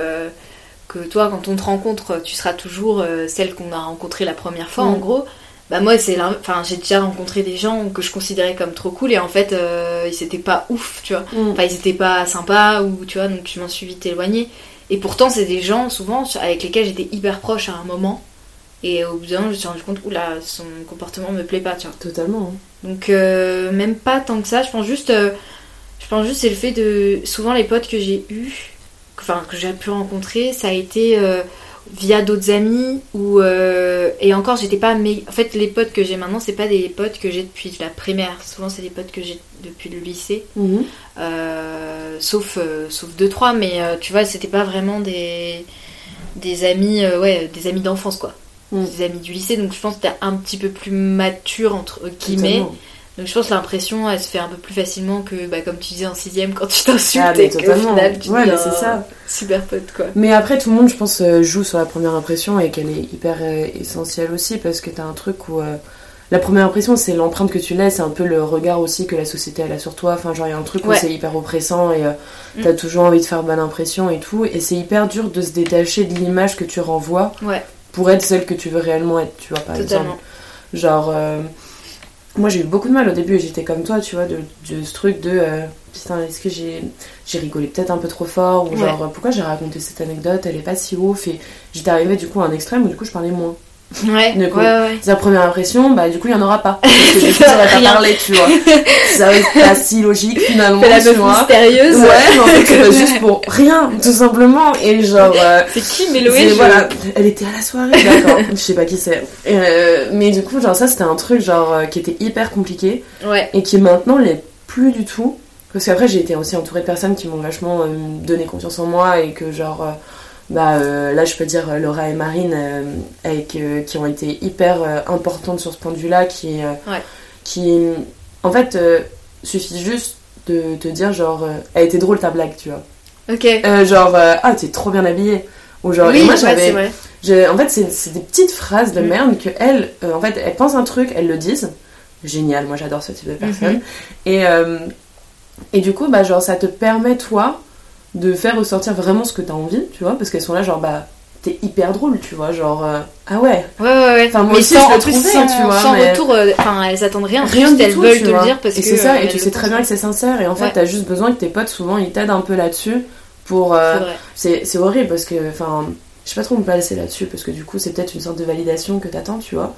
que toi quand on te rencontre tu seras toujours celle qu'on a rencontrée la première fois en mm. gros bah moi c'est enfin j'ai déjà rencontré des gens que je considérais comme trop cool et en fait euh, ils étaient pas ouf tu vois mm. enfin ils étaient pas sympas ou tu vois donc je m'en suis vite éloignée et pourtant c'est des gens souvent avec lesquels j'étais hyper proche à un moment et au bout d'un moment je me suis rendu compte oula son comportement me plaît pas tu vois. Totalement hein. donc euh, même pas tant que ça je pense juste euh, je pense juste c'est le fait de souvent les potes que j'ai eu enfin que j'ai pu rencontrer ça a été via d'autres amis ou euh, et encore j'étais pas mais en fait les potes que j'ai maintenant c'est pas des potes que j'ai depuis la primaire. Souvent c'est des potes que j'ai depuis le lycée. Euh, sauf euh, sauf deux trois mais tu vois c'était pas vraiment des des amis ouais des amis d'enfance quoi des amis du lycée donc je pense que t'es un petit peu plus mature entre guillemets donc je pense que l'impression, elle se fait un peu plus facilement que, bah, comme tu disais en sixième, quand tu t'insultes ah, et final, tu ouais, c'est ça. super pote, quoi. Mais après, tout le monde, je pense, euh, joue sur la première impression et qu'elle est hyper euh, essentielle aussi parce que t'as un truc où... Euh, la première impression, c'est l'empreinte que tu laisses, c'est un peu le regard aussi que la société elle a sur toi. Enfin, genre, il y a un truc où c'est hyper oppressant et mm. t'as toujours envie de faire bonne impression et tout. Et c'est hyper dur de se détacher de l'image que tu renvoies pour être celle que tu veux réellement être, tu vois, par exemple. Genre, moi j'ai eu beaucoup de mal au début et j'étais comme toi, tu vois, de, ce truc de euh, putain, est-ce que j'ai, j'ai rigolé peut-être un peu trop fort ou genre pourquoi j'ai raconté cette anecdote, elle est pas si ouf et j'étais arrivée du coup à un extrême où du coup je parlais moins. Ouais, coup, ouais, la première impression, bah du coup il y en aura pas. [laughs] Parce que du coup j'aurais pas parlé, tu vois. [laughs] Ça va pas si logique finalement. la meuf mystérieuse. Ouais, mais en fait c'est [laughs] juste pour rien, tout simplement. Et genre. Euh, c'est qui Méloé Voilà, elle était à la soirée, d'accord. je sais pas qui c'est. Euh, mais du coup, genre ça c'était un truc genre euh, qui était hyper compliqué. Ouais. Et qui maintenant l'est plus du tout. Parce qu'après j'ai été aussi entourée de personnes qui m'ont vachement donné confiance en moi et que genre bah, euh, là je peux dire euh, Laura et Marine euh, avec, qui ont été hyper importantes sur ce point de vue là qui, qui en fait suffit juste de te dire genre elle était drôle ta blague tu vois. Ok. Genre ah t'es trop bien habillée. Ou genre oui, moi j'avais en fait c'est des petites phrases de mm. merde que elles en fait elles pensent un truc elles le disent génial moi j'adore ce type de personne. Mm-hmm. et et du coup bah genre ça te permet toi de faire ressortir vraiment ce que t'as envie, tu vois, parce qu'elles sont là, genre, bah, t'es hyper drôle, tu vois, genre, euh, ah ouais. Ouais, ouais, ouais. Enfin, moi mais aussi, sans, je le sans, tu vois. Sans retour, euh, enfin, elles attendent rien, rien juste elles veulent te le dire parce et que. c'est ça, et tu sais très bien que c'est sincère, et en fait, t'as juste besoin que tes potes, souvent, ils t'aident un peu là-dessus pour. Euh, c'est horrible parce que, enfin, je sais pas trop me placer là-dessus, parce que du coup, c'est peut-être une sorte de validation que t'attends, tu vois.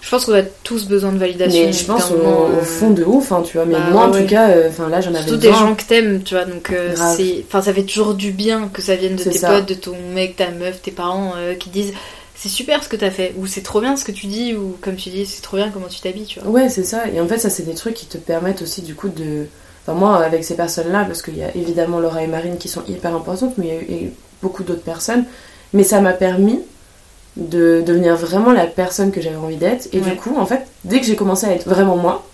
Je pense qu'on a tous besoin de validation. Mais je pense au, au, fond de ouf, hein, tu vois. Mais bah moi, en tout cas, euh, enfin là, j'en avais Surtout des gens que t'aimes, tu vois. Donc, euh, c'est, enfin, ça fait toujours du bien que ça vienne de tes potes, de ton mec, ta meuf, tes parents, euh, qui disent c'est super ce que t'as fait, ou c'est trop bien ce que tu dis, ou comme tu dis, c'est trop bien comment tu t'habilles, tu vois. Ouais, c'est ça. Et en fait, ça, c'est des trucs qui te permettent aussi, du coup, de. Enfin, moi, avec ces personnes-là, parce qu'il y a évidemment Laura et Marine qui sont hyper importantes, mais il y a eu beaucoup d'autres personnes. Mais ça m'a permis de devenir vraiment la personne que j'avais envie d'être. Et du coup, en fait, dès que j'ai commencé à être vraiment moi,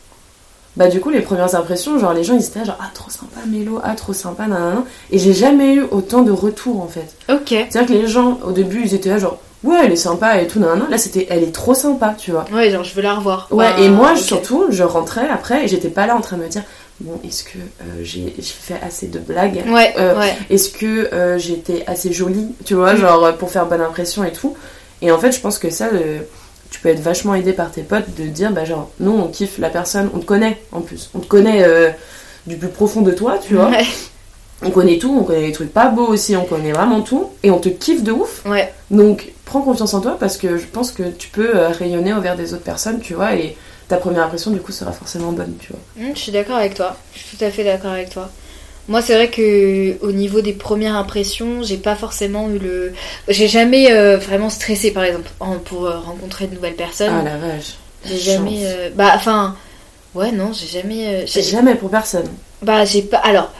bah du coup, les premières impressions, genre les gens ils étaient genre ah trop sympa Mélo, ah trop sympa, nanana. Et j'ai jamais eu autant de retours en fait. Ok. C'est-à-dire que les gens au début ils étaient là genre ouais, elle est sympa et tout, non. Là, c'était, elle est trop sympa, tu vois. Ouais, genre, je veux la revoir. Ouais, et moi, surtout, je rentrais après et j'étais pas là en train de me dire, bon, est-ce que euh, j'ai fait assez de blagues Ouais, euh, ouais. Est-ce que euh, j'étais assez jolie, tu vois, mm. genre, pour faire bonne impression et tout? Et en fait, je pense que ça, tu peux être vachement aidé par tes potes de dire, bah, genre, nous, on kiffe la personne, on te connaît en plus. On te connaît du plus profond de toi, tu vois. Ouais. On connaît tout, on connaît les trucs pas beaux aussi, on connaît vraiment tout, et on te kiffe de ouf. Ouais. Donc prends confiance en toi parce que je pense que tu peux euh, rayonner envers des autres personnes, tu vois, et ta première impression du coup sera forcément bonne, tu vois. Mmh, je suis d'accord avec toi, je suis tout à fait d'accord avec toi. Moi, c'est vrai que au niveau des premières impressions, j'ai pas forcément eu le. J'ai jamais euh, vraiment stressé, par exemple, pour euh, rencontrer de nouvelles personnes. Ah la vache. J'ai jamais. Bah, enfin. Ouais, non, j'ai jamais. J'ai jamais pour personne. Bah, j'ai pas. Alors,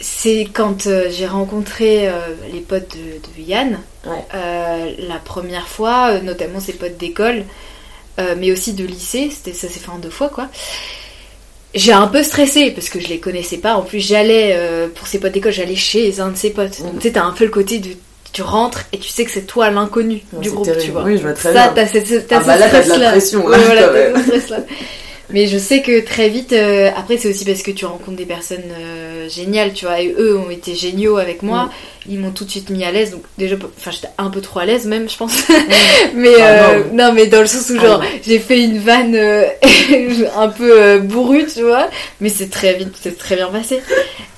c'est quand euh, j'ai rencontré euh, les potes de, Yann, euh, la première fois, notamment ses potes d'école, mais aussi de lycée, ça s'est fait en deux fois quoi. J'ai un peu stressé parce que je les connaissais pas. En plus, j'allais pour ses potes d'école, j'allais chez un de ses potes. Donc, tu sais, t'as un peu le côté de tu rentres et tu sais que c'est toi l'inconnu du groupe, tu vois. Oui, je vois très ça, t'as cette, ah bah là, la pression. Ouais, voilà, stress là. Mais je sais que très vite, euh, après c'est aussi parce que tu rencontres des personnes euh, géniales, tu vois, et eux ont été géniaux avec moi, mm. ils m'ont tout de suite mis à l'aise, donc déjà, enfin j'étais un peu trop à l'aise même, je pense. Mm. [laughs] mais ah, euh, non. mais dans le sens où ah, genre j'ai fait une vanne [laughs] un peu bourrue, tu vois, mais c'est très vite, c'est très bien passé.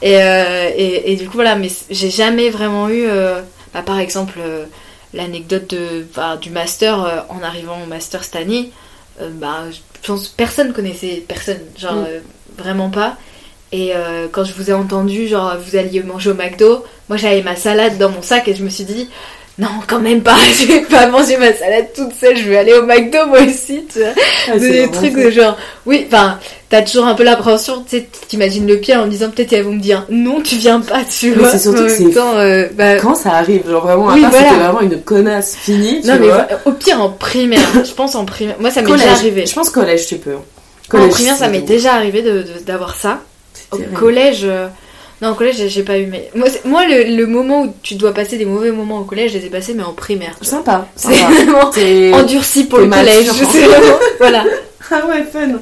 Et, et, et, du coup voilà, mais j'ai jamais vraiment eu, bah, par exemple, l'anecdote de, bah, du master en arrivant au master cette année. bah, je pense personne connaissait personne, genre mm. euh, vraiment pas. Et euh, quand je vous ai entendu, genre vous alliez manger au McDo, moi j'avais ma salade dans mon sac et je me suis dit non, quand même pas, [laughs] je vais pas manger ma salade toute seule, je vais aller au McDo moi aussi, tu vois. Ah, des trucs de genre, oui, enfin, t'as toujours un peu l'appréhension, tu sais, t'imagines le pire en me disant peut-être elles vont me dire non, tu viens pas, tu vois. c'est surtout que c'est euh, bah... quand ça arrive, genre vraiment, à part c'était vraiment une connasse finie, tu non, mais au pire en primaire, [coughs] je pense en primaire, moi ça m'est déjà arrivé. Je pense collège tu peux. Collège, en primaire ça m'est déjà arrivé d'avoir ça. Au collège. Euh, non, au collège, j'ai pas eu. Mais moi, moi le, moment où tu dois passer des mauvais moments au collège, je les ai passés, mais en primaire. Sympa. C'est vraiment endurci pour le collège. Vraiment... [laughs] voilà. Ah ouais, fun.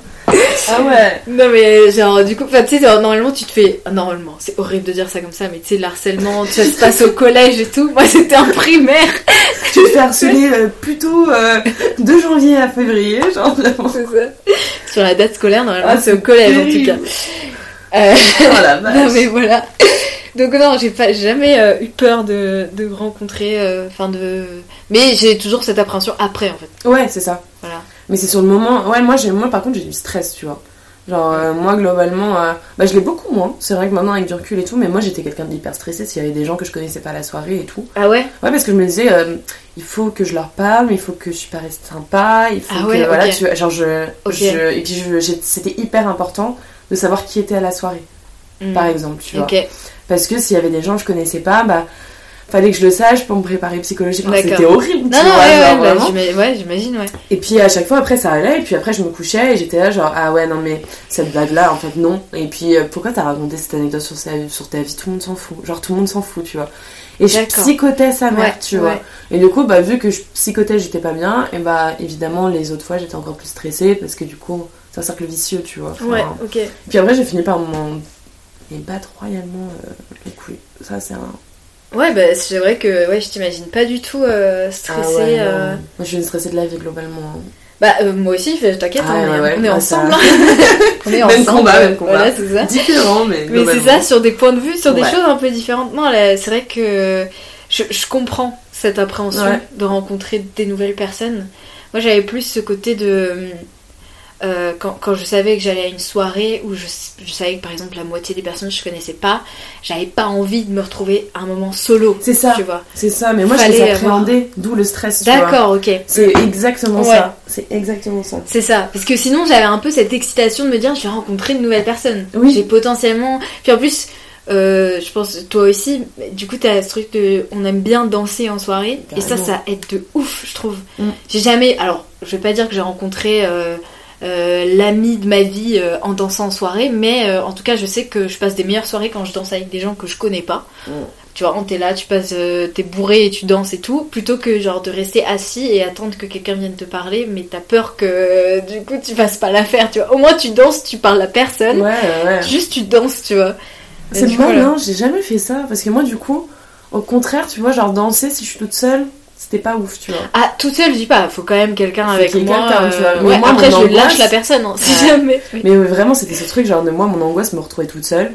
Ah ouais. Non mais genre du coup, tu sais, normalement tu te fais, normalement, c'est horrible de dire ça comme ça, mais tu sais, le harcèlement, ça se passe au collège et tout. Moi c'était en primaire. Tu te fais harceler euh, plutôt euh, de janvier à février, genre vraiment. C'est ça. Sur la date scolaire, normalement ah, c'est au collège en tout cas. Euh, oh la [laughs] vache. non mais voilà. Donc non, j'ai pas jamais euh, eu peur de, de rencontrer, euh, enfin de. Mais j'ai toujours cette appréhension après en fait. Ouais, c'est ça. Voilà. Mais c'est sur le moment. Ouais, moi j'ai, moi par contre j'ai du stress, tu vois. Genre moi globalement, bah je l'ai beaucoup moins. C'est vrai que maintenant avec du recul et tout, mais moi j'étais quelqu'un d'hyper stressé s'il y avait des gens que je connaissais pas à la soirée et tout. Ah ouais? Ouais parce que je me disais, il faut que je leur parle, mais il faut que je paraisse sympa, il faut ah que voilà, tu, genre je, je et puis c'était hyper important de savoir qui était à la soirée, hmm. par exemple, tu vois. Parce que s'il y avait des gens que je connaissais pas, bah fallait que je le sache pour me préparer psychologiquement. C'était horrible, non, tu non, vois, ouais, ouais, j'imagine, ouais. Et puis à chaque fois, après, ça allait, et puis après, je me couchais, et j'étais là, genre, ah ouais, non, mais cette blague-là, en fait, non. Et puis, euh, pourquoi t'as raconté cette anecdote sur, sur ta vie? Tout le monde s'en fout. Genre, tout le monde s'en fout, tu vois. Et je psychotais sa mère, tu vois. Et du coup, bah, vu que je psychotais, j'étais pas bien, et bah, évidemment, les autres fois, j'étais encore plus stressée, parce que du coup, c'est un cercle vicieux, tu vois. ouais, ok. Puis après, j'ai fini par m'en battre royalement euh, les couilles. Ça, c'est un. Ouais, bah, c'est vrai que ouais, je t'imagine pas du tout euh, stressée. Ah euh. Moi, je suis une stressée de la vie globalement. Bah, moi aussi, t'inquiète, ah on, est, on est ensemble. [laughs] [laughs] on est même Combat, même combat. Voilà, c'est ça. Différent, mais. Mais c'est ça, sur des points de vue, sur des choses un peu différentes. Non, c'est vrai que je, je, comprends cette appréhension de rencontrer des nouvelles personnes. Moi, j'avais plus ce côté de euh, quand, quand, je savais que j'allais à une soirée où je, je, savais que par exemple la moitié des personnes je connaissais pas, j'avais pas envie de me retrouver un moment solo. C'est ça. Tu vois. C'est ça, mais moi je les appréhendais, d'où le stress. D'accord, ok. C'est exactement ça. C'est exactement ça. C'est ça, parce que sinon j'avais un peu cette excitation de me dire je vais rencontrer une nouvelle personne. Oui. J'ai potentiellement. Puis en plus. Euh, je pense toi aussi, du coup, t'as ce truc de. On aime bien danser en soirée, et ça, ça aide de ouf, je trouve. Mm. J'ai jamais. Alors, je vais pas dire que j'ai rencontré. Euh, l'ami de ma vie euh, en dansant en soirée, mais euh, en tout cas, je sais que je passe des meilleures soirées quand je danse avec des gens que je connais pas. Mm. tu vois, t'es là, tu passes, euh, t'es bourré et tu danses et tout, plutôt que genre de rester assis et attendre que quelqu'un vienne te parler, mais t'as peur que du coup tu fasses pas l'affaire, tu vois. Au moins tu danses, tu parles à personne, ouais, ouais. juste tu danses, tu vois. C'est mal, non, j'ai jamais fait ça, parce que moi du coup, au contraire, tu vois, genre danser si je suis toute seule, c'était pas ouf, tu vois. Ah, toute seule, je dis pas, faut quand même quelqu'un avec moi. tu vois. Euh, moi, après, je lâche la personne, hein, si jamais. [laughs] Mais vraiment, c'était ce truc, genre, de moi, mon angoisse me retrouvait toute seule.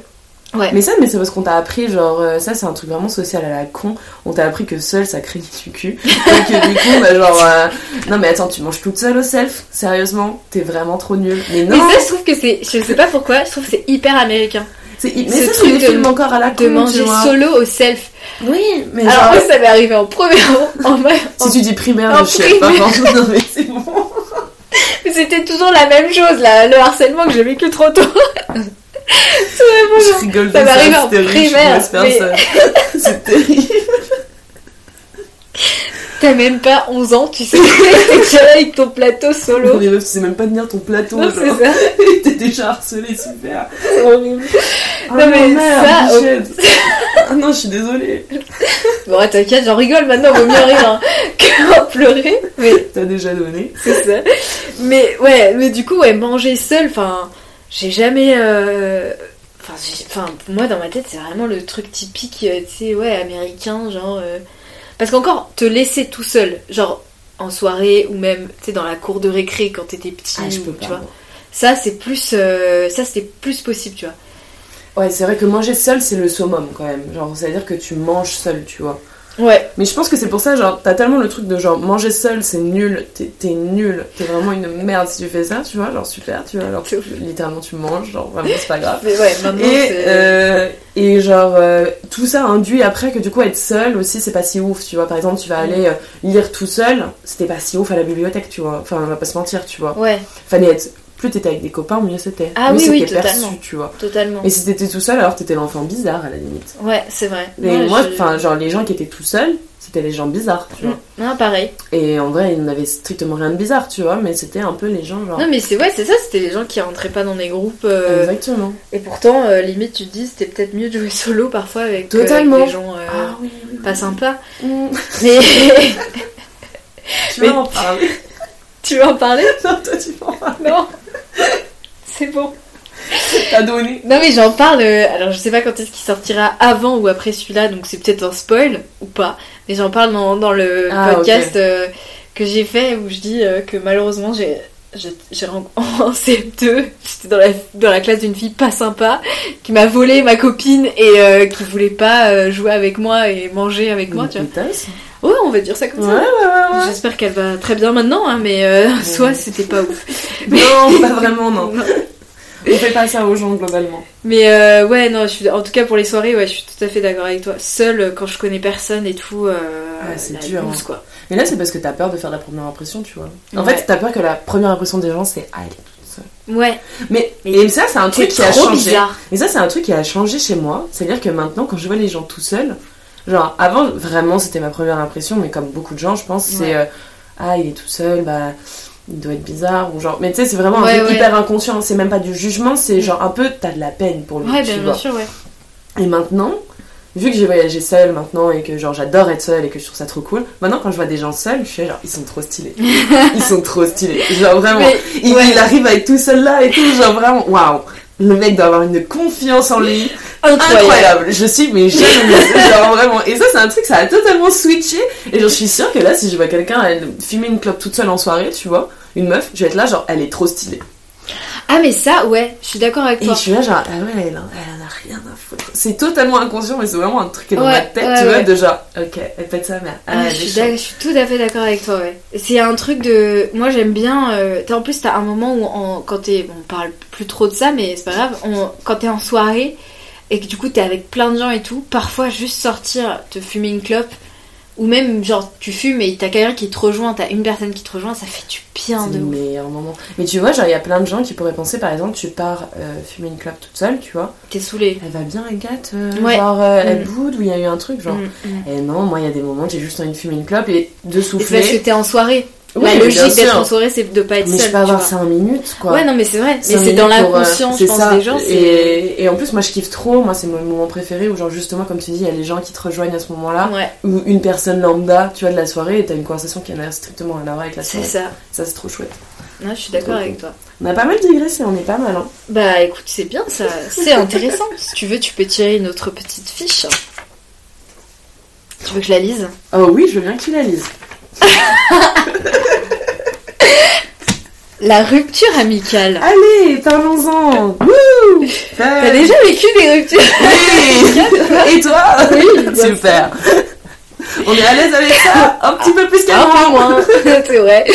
Mais ça, mais c'est parce qu'on t'a appris, genre, euh, ça c'est un truc vraiment social à la con. On t'a appris que seul ça crée du cul. Donc du coup, bah, genre, euh, non mais attends, tu manges toute seule au self? Sérieusement, t'es vraiment trop nul. Mais non. Mais ça, je trouve que c'est, je sais pas pourquoi, je trouve que c'est hyper américain. C'est mais ça, truc de, encore à la con, de manger solo au self. Oui, mais alors moi ça m'est arrivé en première, en, [laughs] Si tu dis primaire, je sais pas. [laughs] Non mais c'est bon. mais c'était toujours la même chose là, le harcèlement que j'ai vécu trop tôt. je [laughs] rigole ça en primaire. Mais... C'est terrible. T'as même pas 11 ans, tu sais, t'es déjà avec ton plateau solo. Non, mais meuf, tu sais même pas tenir ton plateau. Non, c'est ça. [laughs] T'es déjà harcelé, super. C'est horrible. Oh, non, mais merde, ça. ah non, je suis désolée. Bon, t'inquiète, j'en rigole maintenant, vaut mieux rire hein, [laughs] que pleurer. Mais... T'as déjà donné. C'est ça. Mais ouais, mais du coup, ouais, manger seul, enfin j'ai jamais. Euh, enfin, pour moi, dans ma tête, c'est vraiment le truc typique, euh, tu sais, ouais, américain, genre. Euh, parce qu'encore, te laisser tout seul, genre en soirée ou même, tu sais, dans la cour de récré quand t'étais petit, ah, je peux pas, tu vois. Ça, c'est plus. ça, c'était plus possible, tu vois. Ouais, c'est vrai que manger seul, c'est le summum quand même. Genre, c'est-à-dire que tu manges seul, tu vois. Ouais. Mais je pense que c'est pour ça, genre, t'as tellement le truc de genre manger seul, c'est nul, t'es nul, t'es vraiment une merde si tu fais ça, tu vois, genre super, tu vois, alors littéralement tu manges, genre vraiment c'est pas grave. Mais ouais, maintenant et, euh, et genre, euh, tout ça induit après que du coup être seul aussi c'est pas si ouf, tu vois, par exemple tu vas aller euh, lire tout seul, c'était pas si ouf à la bibliothèque, tu vois, enfin on va pas se mentir, tu vois. Ouais. Fallait être plus t'étais avec des copains, mieux c'était. Ah oui, oui, totalement. tu vois. Totalement. Et si t'étais tout seul, alors t'étais l'enfant bizarre à la limite. Ouais, c'est vrai. Et moi, enfin, genre les gens qui étaient tout seuls, c'était les gens bizarres, tu vois. Non, ah, pareil. Et en vrai, ils n'avaient strictement rien de bizarre, tu vois, mais c'était un peu les gens genre. Non, mais c'est ouais, c'est ça, c'était les gens qui rentraient pas dans des groupes. Euh, Exactement. Et pourtant, euh, limite, tu te dis, c'était peut-être mieux de jouer [laughs] solo parfois avec, euh, Totalement. des gens ah, oui, pas sympas. Mm. Mais. [laughs] [laughs] tu veux en parler? Tu veux en parler? Non, toi, tu veux en parler. Non [laughs] c'est bon. T'as donné. Non mais j'en parle, euh, alors je sais pas quand est-ce qu'il sortira avant ou après celui-là, donc c'est peut-être un spoil ou pas, mais j'en parle dans, dans, le ah, podcast euh, que j'ai fait où je dis euh, que malheureusement j'ai j'ai [laughs] en CM2, j'étais dans la, dans la classe d'une fille pas sympa qui m'a volé ma copine et qui voulait pas jouer avec moi et manger avec moi, tu vois. Ouais, on va dire ça comme ça. J'espère qu'elle va très bien maintenant, hein, mais soit c'était pas ouf. [laughs] non, pas vraiment, non. On fait pas ça aux gens globalement. Mais euh, ouais, non, je suis, en tout cas pour les soirées, ouais, je suis tout à fait d'accord avec toi. Seule, euh, quand je connais personne et tout, euh, c'est dur. Hein. quoi. Mais là, c'est parce que t'as peur de faire la première impression, tu vois. En fait, t'as peur que la première impression des gens, c'est ah, elle est toute seule. Ouais. Mais, et ça, c'est un truc qui a changé. Et ça, c'est un truc qui a changé chez moi. C'est-à-dire que maintenant, quand je vois les gens tout seuls, genre avant, vraiment, c'était ma première impression, mais comme beaucoup de gens, je pense, c'est ah, il est tout seul, bah il doit être bizarre ou genre mais tu sais c'est vraiment un truc hyper inconscient c'est même pas du jugement c'est genre un peu t'as de la peine pour lui ouais tu bien, sûr ouais. Et maintenant vu que j'ai voyagé seule maintenant et que genre j'adore être seule et que je trouve ça trop cool maintenant quand je vois des gens seuls je suis genre ils sont trop stylés. [laughs] Ils sont trop stylés. Genre vraiment. Il, arrive à être tout seul là et tout genre vraiment waouh le mec doit avoir une confiance en lui incroyable. Je suis mais jamais [laughs] genre vraiment. Et ça c'est un truc ça a totalement switché et je suis sûre que là si je vois quelqu'un fumer une clope toute seule en soirée, tu vois, une meuf, je vais être là genre elle est trop stylée. Ah mais ça ouais, je suis d'accord avec toi. Et je suis là genre ah ouais elle, elle en a rien à foutre. C'est totalement inconscient mais c'est vraiment un truc qui est dans ma tête, tu vois, de genre ok, elle fait ça mais ah, je, suis je, suis tout à fait d'accord avec toi ouais. C'est un truc de moi j'aime bien euh... en plus t'as un moment où quand t'es on parle plus trop de ça mais c'est pas grave, on... quand t'es en soirée et que du coup t'es avec plein de gens et tout, parfois juste sortir, te fumer une clope, ou même genre tu fumes et t'as quelqu'un qui te rejoint, t'as une personne qui te rejoint, ça fait du bien de le meilleur moment. Mais tu vois, genre il y a plein de gens qui pourraient penser par exemple, tu pars euh, fumer une clope toute seule, tu vois. T'es saoulée. Elle va bien, Agathe euh, Genre euh, elle mm. boude ou il y a eu un truc, genre. Mm, mm. Et non, moi il y a des moments, j'ai juste envie de fumer une clope et de souffler. Et parce que t'es en soirée. La logique d'être en soirée, c'est de pas être mais seule. Mais je peux avoir 5 minutes, quoi. Ouais, non, mais c'est vrai. Mais c'est dans l'inconscient, je pense, des gens. Et, et, en plus, moi, je kiffe trop. Moi, c'est mon moment préféré où, genre, justement, comme tu dis, il y a les gens qui te rejoignent à ce moment-là. Ou une personne lambda, tu vois, de la soirée, et t'as une conversation qui n'a strictement rien à voir avec la soirée. C'est ça. Ça, c'est trop chouette. Non, je suis d'accord avec toi. On a pas mal digressé, on est pas mal. Hein. Bah écoute, c'est bien ça. C'est [laughs] intéressant. si tu veux, tu peux tirer une autre petite fiche. Tu veux que je la lise? Oh oui, je veux bien que tu la lises. [laughs] La rupture amicale. Allez, parlons-en. T'as déjà vécu des ruptures Et toi? Oui, super. On est à l'aise avec ça? Un petit peu plus qu'avant. moins, [laughs] c'est vrai.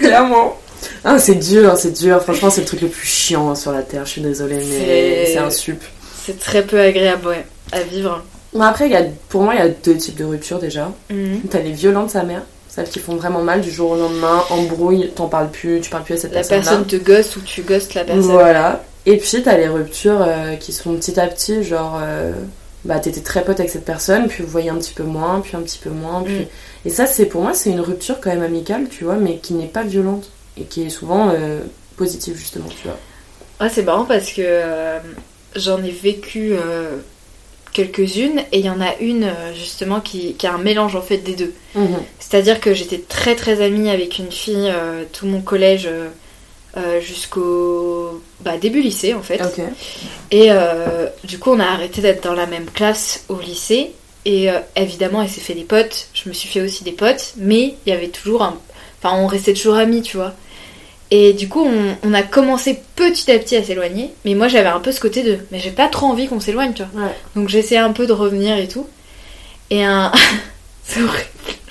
Clairement. Ah, c'est dur, c'est dur. Franchement, c'est le truc le plus chiant sur la Terre. Je suis désolée, mais c'est un sup. C'est très peu agréable, ouais, à vivre. Après, y a, pour moi, il y a deux types de ruptures déjà. Mhm. T'as les violentes sa mère, celles qui font vraiment mal du jour au lendemain, embrouille, t'en parles plus, tu parles plus à cette personne. La personne te gosse ou tu gosses la personne. Voilà. Et puis t'as les ruptures euh, qui sont petit à petit, genre. Euh, bah t'étais très pote avec cette personne, puis vous voyez un petit peu moins, puis un petit peu moins, puis... Mm. Et ça, c'est pour moi, c'est une rupture quand même amicale, tu vois, mais qui n'est pas violente, et qui est souvent euh, positive, justement, tu vois. Ah, c'est marrant parce que j'en ai vécu quelques-unes, et il y en a une, justement, qui, qui, a un mélange, en fait, des deux. Mhm. C'est-à-dire que j'étais très très amie avec une fille, tout mon collège... jusqu'au bah, début lycée en fait. Et euh, du coup, on a arrêté d'être dans la même classe au lycée. Et euh, évidemment, elle s'est fait des potes. Je me suis fait aussi des potes. Mais il y avait toujours un. Enfin, on restait toujours amis, tu vois. Et du coup, on, a commencé petit à petit à s'éloigner. Mais moi, j'avais un peu ce côté de. Mais j'ai pas trop envie qu'on s'éloigne, tu vois. Donc, j'essayais un peu de revenir et tout. Et un. [laughs] C'est horrible.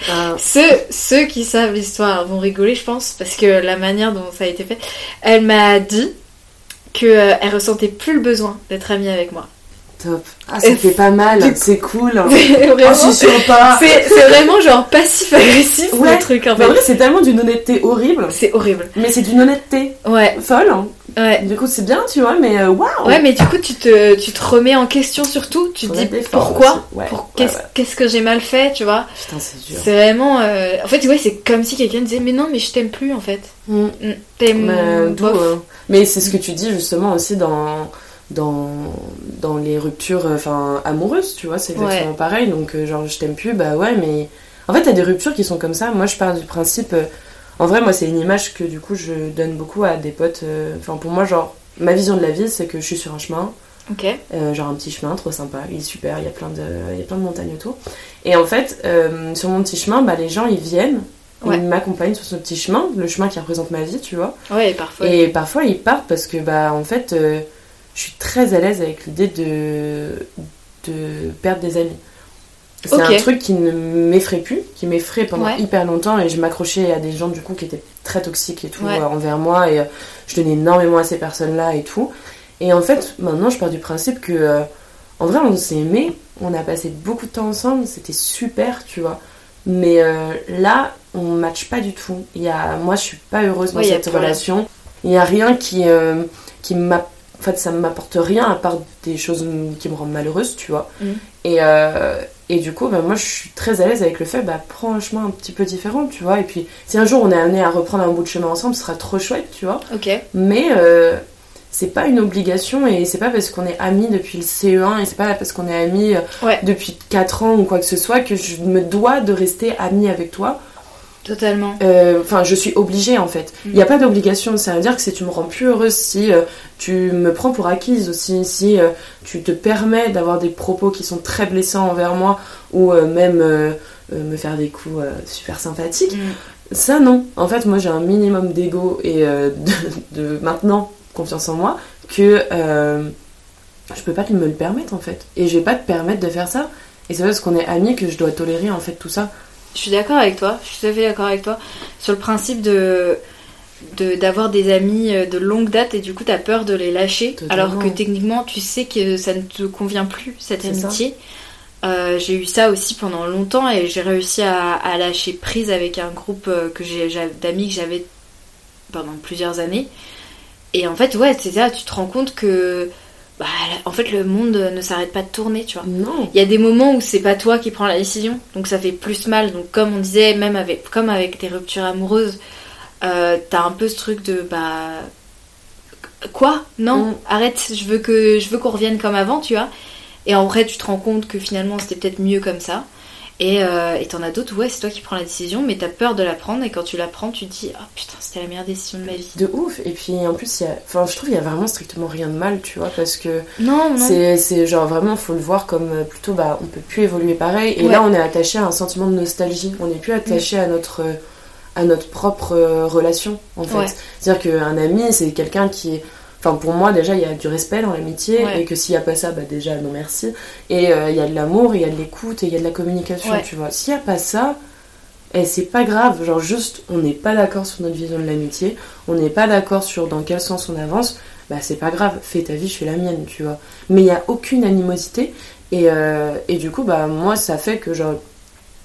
Ah. Ceux, ceux qui savent l'histoire vont rigoler, je pense, parce que la manière dont ça a été fait. Elle m'a dit qu'elle euh, ressentait plus le besoin d'être amie avec moi. Top. Ah, ça fait pas mal, c'est cool. [laughs] Vraiment, oh, C'est vraiment genre passif-agressif le truc. En, fait. vrai, c'est tellement d'une honnêteté horrible. C'est horrible. Mais c'est d'une honnêteté ouais. folle. Hein. Ouais. Du coup, c'est bien, tu vois, mais euh, waouh! ouais, mais du coup, tu te, tu te remets en question surtout. Tu te dis pourquoi? qu'est-ce, que j'ai mal fait, tu vois? Putain, c'est dur. C'est vraiment. Euh, en fait, ouais, c'est comme si quelqu'un disait, mais non, mais je t'aime plus en fait. Mm. Mm. T'aimes. Mais, euh, mais c'est ce que tu dis justement aussi dans dans, dans les ruptures enfin amoureuses, tu vois, c'est exactement pareil. Donc, genre, je t'aime plus, bah ouais, mais en fait, t'as des ruptures qui sont comme ça. Moi, je pars du principe, en vrai, moi, c'est une image que du coup, je donne beaucoup à des potes. Euh, enfin, pour moi, genre, ma vision de la vie, c'est que je suis sur un chemin. Ok. Euh, genre un petit chemin, trop sympa, il est super, il y a plein de, il y a plein de montagnes autour. Et en fait, euh, sur mon petit chemin, bah, les gens, ils viennent, ils m'accompagnent sur ce petit chemin, le chemin qui représente ma vie, tu vois. Ouais, et parfois. Et parfois, ils partent parce que, bah, en fait, je suis très à l'aise avec l'idée de, de perdre des amis. C'est un truc qui ne m'effraie plus, qui m'effraie pendant hyper longtemps et je m'accrochais à des gens du coup qui étaient très toxiques et tout euh, envers moi et euh, je donnais énormément à ces personnes-là et tout. Et en fait, maintenant je pars du principe que euh, en vrai on s'est aimé, on a passé beaucoup de temps ensemble, c'était super, tu vois. Mais là, on match pas du tout. Il y a, moi, je suis pas heureuse dans cette relation. Il y a rien qui, qui m'a fait, ça ne m'apporte rien à part des choses qui me rendent malheureuse, tu vois. Mm. Et, euh, et du coup, bah, moi, je suis très à l'aise avec le fait, bah, prends un chemin un petit peu différent, tu vois. Et puis, si un jour on est amené à reprendre un bout de chemin ensemble, ce sera trop chouette, tu vois. Ok. Mais euh, c'est pas une obligation et c'est pas parce qu'on est amis depuis le CE1 et c'est pas parce qu'on est amis euh, depuis 4 ans ou quoi que ce soit que je me dois de rester amie avec toi. Totalement. Euh, enfin, je suis obligée en fait. Il n'y a mm. pas d'obligation. Ça veut dire que si tu me rends plus heureuse, si euh, tu me prends pour acquise aussi, si euh, tu te permets d'avoir des propos qui sont très blessants envers moi ou même me faire des coups super sympathiques, mm. ça non. En fait, moi j'ai un minimum d'ego et [laughs] de, maintenant confiance en moi que je peux pas me le permettre en fait. Et je vais pas te permettre de faire ça. Et c'est parce qu'on est amis que je dois tolérer en fait tout ça. Je suis d'accord avec toi, je suis tout à fait d'accord avec toi sur le principe de d'avoir des amis euh, de longue date et du coup tu as peur de les lâcher alors que techniquement tu sais que ça ne te convient plus cette amitié. Euh, j'ai eu ça aussi pendant longtemps et j'ai réussi à, lâcher prise avec un groupe euh, que j'ai d'amis que j'avais pendant plusieurs années. Et en fait ouais c'est ça, tu te rends compte que bah, en fait, le monde ne s'arrête pas de tourner, tu vois. Non. Il y a des moments où c'est pas toi qui prends la décision, donc ça fait plus mal. Donc, comme on disait, même avec, comme avec tes ruptures amoureuses, euh, t'as un peu ce truc de bah. Quoi? Non, mm. arrête, je veux que je veux qu'on revienne comme avant, tu vois. Et en vrai, tu te rends compte que finalement, c'était peut-être mieux comme ça. Et euh, t'en as d'autres, ouais, c'est toi qui prends la décision, mais t'as peur de la prendre, et quand tu la prends, tu te dis, oh putain, c'était la meilleure décision de ma vie. De ouf, et puis en plus, y a... enfin, je trouve qu'il y a vraiment strictement rien de mal, tu vois, parce que. Non, non. C'est genre vraiment, faut le voir comme euh, plutôt, bah, on peut plus évoluer pareil, et là, on est attaché à un sentiment de nostalgie, on n'est plus attaché à notre. à notre propre euh, relation en fait. C'est-à-dire qu'un ami c'est quelqu'un qui Enfin, pour moi, déjà, il y a du respect dans l'amitié, et que s'il n'y a pas ça, bah déjà, non merci. Et euh, il y a de l'amour, il y a de l'écoute, et il y a de la communication, tu vois. S'il n'y a pas ça, et eh, c'est pas grave, genre juste, on n'est pas d'accord sur notre vision de l'amitié, on n'est pas d'accord sur dans quel sens on avance, bah c'est pas grave, fais ta vie, je fais la mienne, tu vois. Mais il n'y a aucune animosité, et, euh, et du coup, bah moi, ça fait que genre,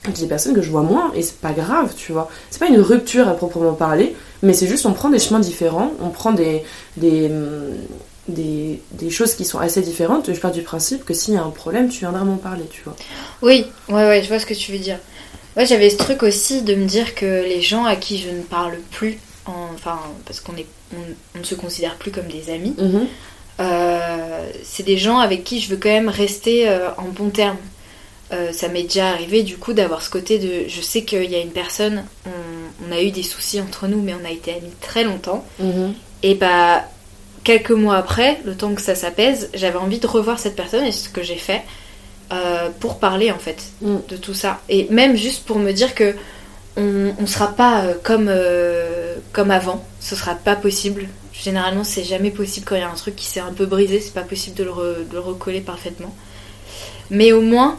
des personnes que je vois moins, et c'est pas grave, tu vois. C'est pas une rupture à proprement parler, mais c'est juste on prend des chemins différents, on prend des, des, des, des choses qui sont assez différentes. Je pars du principe que s'il y a un problème, tu viendras m'en parler, tu vois. Oui, ouais, ouais, je vois ce que tu veux dire. Ouais, j'avais ce truc aussi de me dire que les gens à qui je ne parle plus, enfin, parce qu'on est, on, ne se considère plus comme des amis, mhm. euh, c'est des gens avec qui je veux quand même rester euh, en bon terme. Euh, ça m'est déjà arrivé du coup d'avoir ce côté de je sais qu'il y a une personne on, a eu des soucis entre nous mais on a été amis très longtemps. Mhm. et bah quelques mois après le temps que ça s'apaise j'avais envie de revoir cette personne et ce que j'ai fait euh, pour parler en fait mm. de tout ça. Et même juste pour me dire que on, on sera pas euh, comme comme avant. Ce sera pas possible. Généralement c'est jamais possible quand il y a un truc qui s'est un peu brisé. C'est pas possible de le, de le recoller parfaitement. Mais au moins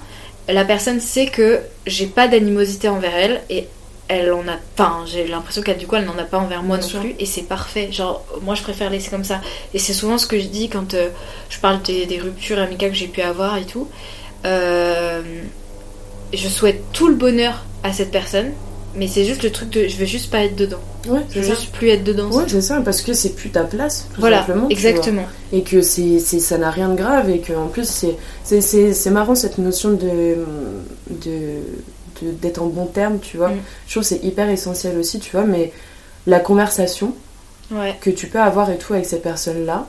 la personne sait que j'ai pas d'animosité envers elle et elle en a pas. J'ai l'impression qu'elle du coup elle n'en a pas envers moi non plus et c'est parfait. Genre moi je préfère laisser comme ça. Et c'est souvent ce que je dis quand euh, je parle des, ruptures amicales que j'ai pu avoir et tout. Euh, je souhaite tout le bonheur à cette personne mais c'est juste le truc de je veux juste pas être dedans. Ouais, je veux juste plus être dedans. Ouais, c'est ça, parce que c'est plus ta place, tout voilà, simplement. Exactement. Et que c'est, ça n'a rien de grave, et que en plus, c'est, c'est, marrant cette notion de, de, d'être en bon terme, tu vois. Mm. Je trouve que c'est hyper essentiel aussi, tu vois, mais la conversation que tu peux avoir et tout avec ces personnes-là,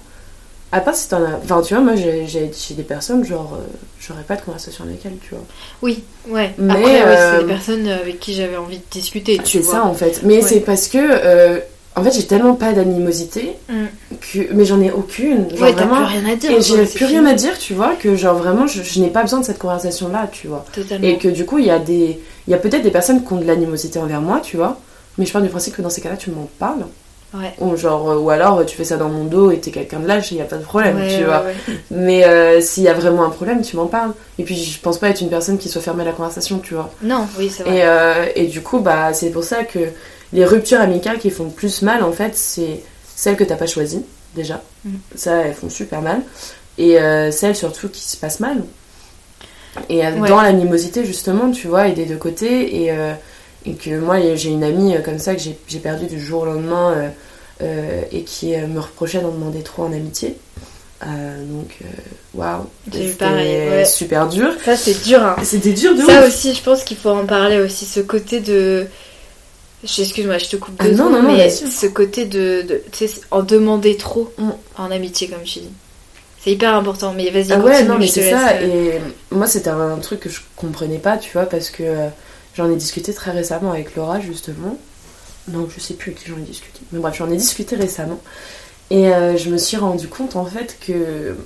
à part si t'en as. Enfin, tu vois, moi, j'ai, j'ai, des personnes, genre, euh, j'aurais pas de conversation avec elles, tu vois. Oui, ouais. Mais Après, c'est des euh, personnes avec qui j'avais envie de discuter. Tu c'est ça, en fait. Mais c'est parce que. Euh, en fait, j'ai tellement pas d'animosité mm. que. Mais j'en ai aucune. Genre ouais, vraiment. plus rien à dire. Et j'ai plus rien à dire, tu vois, que genre vraiment, je, n'ai pas besoin de cette conversation-là, tu vois. Totalement. Et que du coup, il y a des. Il y a peut-être des personnes qui ont de l'animosité envers moi, tu vois. Mais je pars du principe que dans ces cas-là, tu m'en parles. Ou, genre, euh, ou alors tu fais ça dans mon dos et t'es quelqu'un de lâche, il n'y a pas de problème, tu vois. Mais euh, s'il y a vraiment un problème, tu m'en parles. Et puis je pense pas être une personne qui soit fermée à la conversation, tu vois. Non, oui, c'est vrai. Et, euh, et, du coup, bah, c'est pour ça que les ruptures amicales qui font le plus mal, en fait, c'est celles que t'as pas choisies, déjà. Mm. Ça, elles font super mal. Et celles surtout qui se passent mal. Et dans l'animosité, justement, tu vois, et des deux côtés. Et et que moi j'ai une amie euh, comme ça que j'ai perdu du jour au lendemain euh, euh, et qui me reprochait d'en demander trop en amitié. donc, waouh, c'était super dur. Ça, c'est dur. Hein. C'était dur de Ça aussi, je pense qu'il faut en parler aussi. Ce côté de. Excuse-moi, je te coupe ah, deux non, non, non, mais ce côté de, de tu sais, en demander trop mm. en amitié, comme tu dis. C'est hyper important, mais vas-y, ah ouais, non, mais c'est ça. Et moi, c'était un truc que je comprenais pas, tu vois, parce que J'en ai discuté très récemment avec Laura, justement. Donc, je sais plus avec qui j'en ai discuté. Mais bref, j'en ai discuté récemment. Et euh, je me suis rendu compte, en fait, que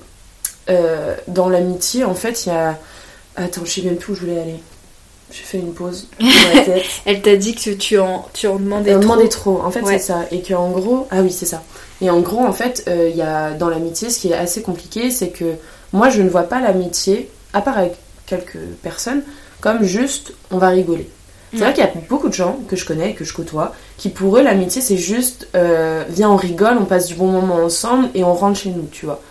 euh, dans l'amitié, en fait, il y a. Attends, je sais même plus où je voulais aller. J'ai fait une pause dans ma [laughs] tête. Elle t'a dit que tu en, tu en demandais trop. demandais trop, en fait, c'est ça. Et qu'en gros. Ah oui, c'est ça. Et en gros, en fait, euh, il y a dans l'amitié, ce qui est assez compliqué, c'est que moi, je ne vois pas l'amitié, à part avec quelques personnes, comme juste on va rigoler. C'est vrai qu'il y a beaucoup de gens que je connais, que je côtoie, qui pour eux l'amitié c'est juste euh, viens on rigole, on passe du bon moment ensemble et on rentre chez nous, tu vois.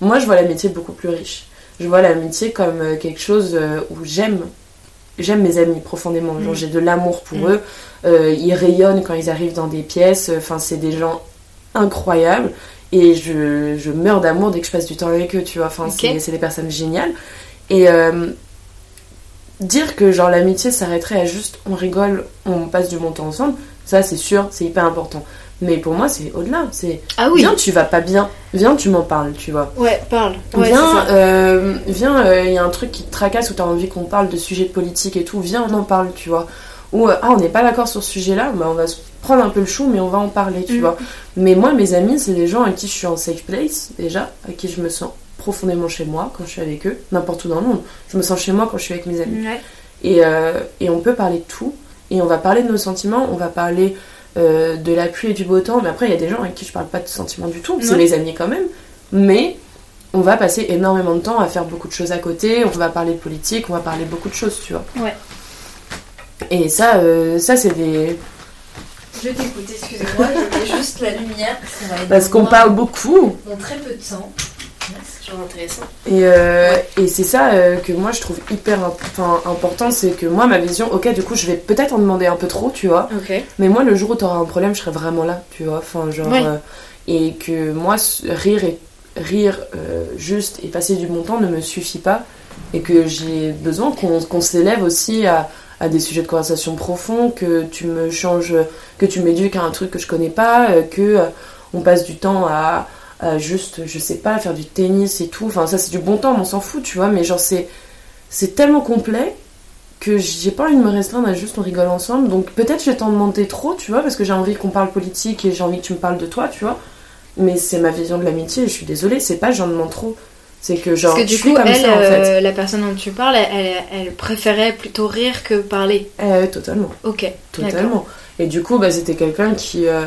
Moi je vois l'amitié beaucoup plus riche. Je vois l'amitié comme euh, quelque chose euh, où j'aime j'aime mes amis profondément. Genre mm. j'ai de l'amour pour mm. eux. ils rayonnent quand ils arrivent dans des pièces. Enfin c'est des gens incroyables. et je, je meurs d'amour dès que je passe du temps avec eux, tu vois. Enfin, c'est des personnes géniales. Et euh, dire que genre l'amitié s'arrêterait à juste on rigole, on passe du bon temps ensemble, ça c'est sûr, c'est hyper important. Mais pour moi, c'est au-delà. C'est ah oui. viens, tu vas pas bien. Viens, tu m'en parles, tu vois. Ouais, parle. viens, euh, viens. Il euh, y a un truc qui te tracasse où t'as envie qu'on parle de sujets politiques et tout. Viens, on en parle, tu vois. Ou ah, on n'est pas d'accord sur ce sujet-là, bah, on va se prendre un peu le chou, mais on va en parler, tu mm. vois. Mais moi, mes amis, c'est des gens à qui je suis en safe place déjà, à qui je me sens profondément chez moi quand je suis avec eux, n'importe où dans le monde. Je me sens chez moi quand je suis avec mes amis. Et, euh, et on peut parler de tout. Et on va parler de nos sentiments, on va parler euh, de la pluie et du beau temps, mais après il y a des gens avec qui je parle pas de sentiments du tout, c'est mes amis quand même, mais on va passer énormément de temps à faire beaucoup de choses à côté, on va parler de politique, on va parler beaucoup de choses, tu vois. Ouais. Et ça, euh, ça c'est des... Je t'écoute, excusez-moi, mets juste la lumière parce qu'on parle beaucoup. Dans très peu de temps. C'est toujours intéressant. Et, euh, et c'est ça euh, que moi je trouve hyper important, c'est que moi ma vision, ok du coup je vais peut-être en demander un peu trop, tu vois. Mais moi le jour où tu auras un problème, je serai vraiment là, tu vois. Enfin genre euh, et que moi rire et rire juste et passer du bon temps ne me suffit pas et que j'ai besoin qu'on s'élève aussi à, à, des sujets de conversation profonds, que tu me changes, que tu m'éduques à un truc que je connais pas, que on passe du temps à juste, je sais pas, faire du tennis et tout. Enfin, ça, c'est du bon temps, on s'en fout, tu vois. Mais genre, c'est, c'est tellement complet que j'ai pas envie de me restreindre à juste on rigole ensemble. Donc peut-être je vais t'en demander trop, tu vois, parce que j'ai envie qu'on parle politique et j'ai envie que tu me parles de toi, tu vois. Mais c'est ma vision de l'amitié et je suis désolée, c'est pas j'en demande trop. C'est que genre, Parce que du coup, elle, ça, en fait. Euh, la personne dont tu parles, elle, elle, préférait plutôt rire que parler. Euh, totalement. Ok. Totalement. Et du coup, bah, c'était quelqu'un qui. Euh,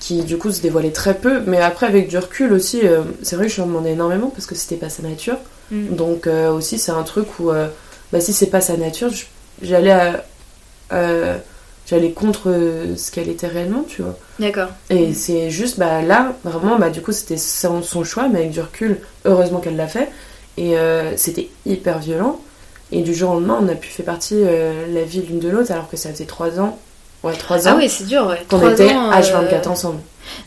qui du coup se dévoilait très peu. Mais après, avec du recul aussi, euh, c'est vrai que je lui en demandais énormément parce que c'était pas sa nature. Mm. Donc euh, aussi, c'est un truc où, euh, bah, si c'est pas sa nature, j'allais j'allais contre ce qu'elle était réellement, tu vois. D'accord. Et c'est juste, bah là, vraiment, bah du coup, c'était son, choix, mais avec du recul, heureusement qu'elle l'a fait. Et c'était hyper violent. Et du jour au lendemain, on a pu faire partie la vie l'une de l'autre, alors que ça faisait trois ans Ouais, 3 ah ans. Ah oui, c'est dur, ouais. Qu'on était H24 euh, ensemble.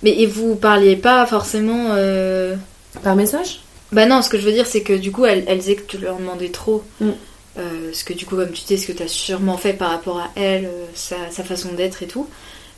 Mais et vous parliez pas forcément. Euh, Par message? Bah non, ce que je veux dire, c'est que du coup, elle, elle disait que tu en demandais trop. Mm. Euh, ce que du coup, comme tu dis, ce que tu as sûrement fait par rapport à elle, sa, sa, façon d'être et tout.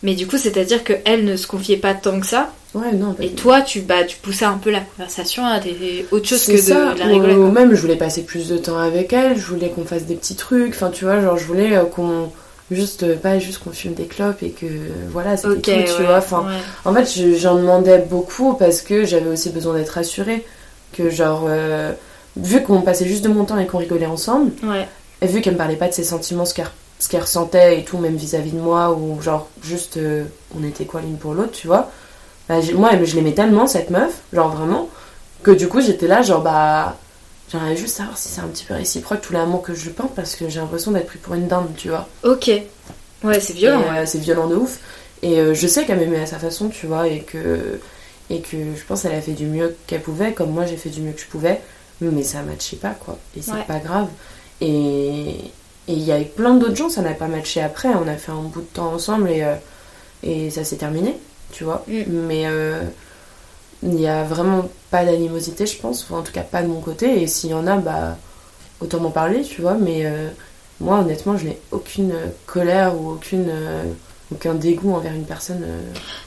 Mais du coup, c'est-à-dire qu'elle ne se confiait pas tant que ça. Ouais, non. Et toi, tu, bah, tu poussais un peu la conversation à des autre chose que de, la rigolade. Ou même, je voulais passer plus de temps avec elle, je voulais qu'on fasse des petits trucs. Enfin, tu vois, genre, je voulais qu'on juste euh, pas juste qu'on fume des clopes et que voilà c'est okay, tout tu vois. Enfin en fait j'en demandais beaucoup parce que j'avais aussi besoin d'être rassurée que genre euh, vu qu'on passait juste de mon temps et qu'on rigolait ensemble et vu qu'elle me parlait pas de ses sentiments ce qu'elle ressentait et tout même vis-à-vis de moi ou genre juste euh, on était quoi l'une pour l'autre tu vois. Bah, moi je l'aimais tellement cette meuf genre vraiment que du coup j'étais là genre bah J'aimerais juste savoir si c'est un petit peu réciproque tout l'amour que je pense parce que j'ai l'impression d'être pris pour une dinde, tu vois. Ok. Ouais, c'est violent. c'est violent de ouf. Et euh, je sais qu'elle m'aimait à sa façon, tu vois, et que, et que je pense qu'elle a fait du mieux qu'elle pouvait, comme moi j'ai fait du mieux que je pouvais, mais ça matchait pas, quoi. Et c'est pas grave. Et il y a eu plein d'autres gens, ça n'a pas matché après. On a fait un bout de temps ensemble et, euh, et ça s'est terminé, tu vois. Mm. Mais euh, il n'y a vraiment pas d'animosité, je pense, ou en tout cas pas de mon côté. Et s'il y en a, bah, autant m'en parler, tu vois. Mais euh, moi, honnêtement, je n'ai aucune colère ou aucune, euh, aucun dégoût envers une personne. Euh.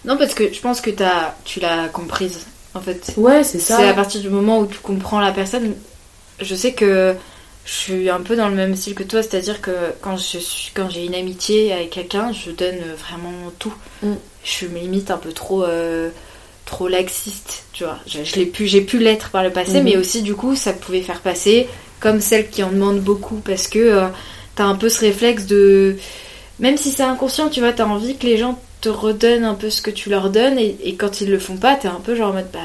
Non, parce que je pense que as, tu l'as comprise, en fait. Ouais, c'est ça. C'est à partir du moment où tu comprends la personne. Je sais que je suis un peu dans le même style que toi, c'est-à-dire que quand je suis, quand j'ai une amitié avec quelqu'un, je donne vraiment tout. Mm. Je suis limite un peu trop trop laxiste, tu vois. Je, l'ai pu, j'ai pu l'être par le passé, mhm. mais aussi du coup, ça pouvait faire passer comme celle qui en demande beaucoup parce que euh, t'as un peu ce réflexe de, même si c'est inconscient, tu vois, t'as envie que les gens te redonnent un peu ce que tu leur donnes et, quand ils le font pas, t'es un peu genre en mode bah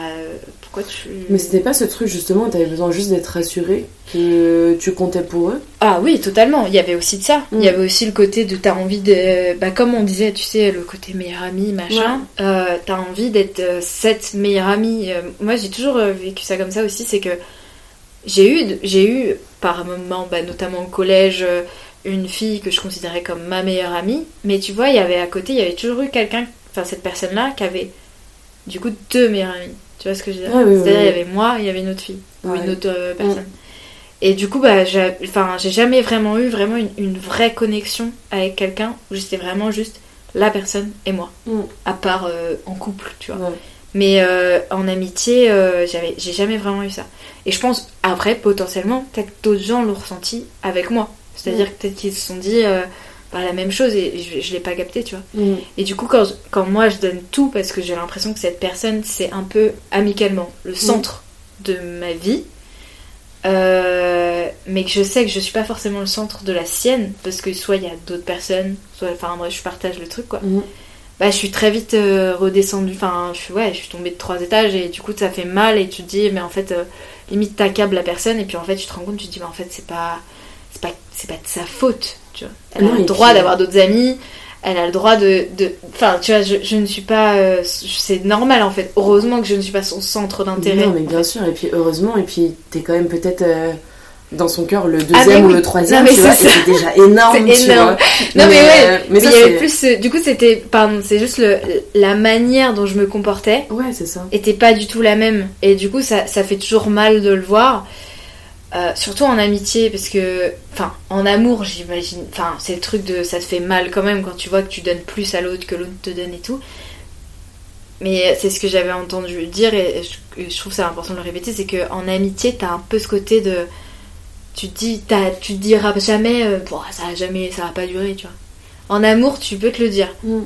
pourquoi tu. Mais c'était pas ce truc justement, t'avais besoin juste d'être rassuré que tu comptais pour eux Ah oui, totalement. Il y avait aussi de ça. Il y mm. avait aussi le côté de t'as envie de. Bah, comme on disait, tu sais, le côté meilleure amie, machin. Euh, t'as envie d'être euh, cette meilleure amie. Euh, moi, j'ai toujours vécu ça comme ça aussi, c'est que j'ai eu, j'ai eu par moments, bah, notamment au collège, une fille que je considérais comme ma meilleure amie. Mais tu vois, il y avait à côté, il y avait toujours eu quelqu'un, enfin cette personne-là, qui avait du coup deux meilleures amies Tu vois ce que je veux dire C'est-à-dire, il y avait moi, il y avait une autre fille, ou une autre euh, personne. Et du coup, bah, j'ai jamais vraiment eu vraiment une, vraie connexion avec quelqu'un où j'étais vraiment juste la personne et moi. Mm. À part euh, en couple, tu vois. Mais euh, en amitié, j'avais j'ai jamais vraiment eu ça. Et je pense, après, potentiellement, peut-être que d'autres gens l'ont ressenti avec moi. C'est-à-dire mm. peut-être qu'ils se sont dit bah, la même chose et je, je l'ai pas capté, tu vois. Mm. Et du coup, quand, quand moi je donne tout parce que j'ai l'impression que cette personne, c'est un peu amicalement le centre de ma vie, euh, mais que je sais que je suis pas forcément le centre de la sienne parce que soit il y a d'autres personnes, soit enfin moi je partage le truc quoi. Mhm. Bah je suis très vite euh, redescendue, enfin je suis ouais je suis tombée de trois étages et du coup ça fait mal et tu te dis mais en fait euh, limite t'accables la personne et puis en fait tu te rends compte tu te dis mais en fait c'est pas c'est pas c'est pas de sa faute tu vois. Elle a le droit d'avoir d'autres amis, elle a le droit de. Enfin, tu vois, je, ne suis pas. Euh, c'est normal en fait. Heureusement que je ne suis pas son centre d'intérêt. Non, mais bien sûr. Et puis heureusement, et puis t'es quand même peut-être. Euh, dans son cœur le ah, deuxième ou le troisième tu vois c'est déjà [laughs] énorme, tu énorme. non mais, ouais euh, mais, il y avait plus du coup c'était pardon c'est juste le, la manière dont je me comportais ouais c'est ça était pas du tout la même et du coup ça, ça fait toujours mal de le voir euh, surtout en amitié, parce que, enfin, en amour, j'imagine, enfin, c'est le truc de, ça te fait mal quand même quand tu vois que tu donnes plus à l'autre que l'autre te donne et tout. Mais c'est ce que j'avais entendu dire et je, trouve ça important de le répéter, c'est que en amitié, t'as un peu ce côté de, tu te dis, tu te diras jamais, euh, ça va jamais, ça va pas durer, tu vois. En amour, tu peux te le dire. Mm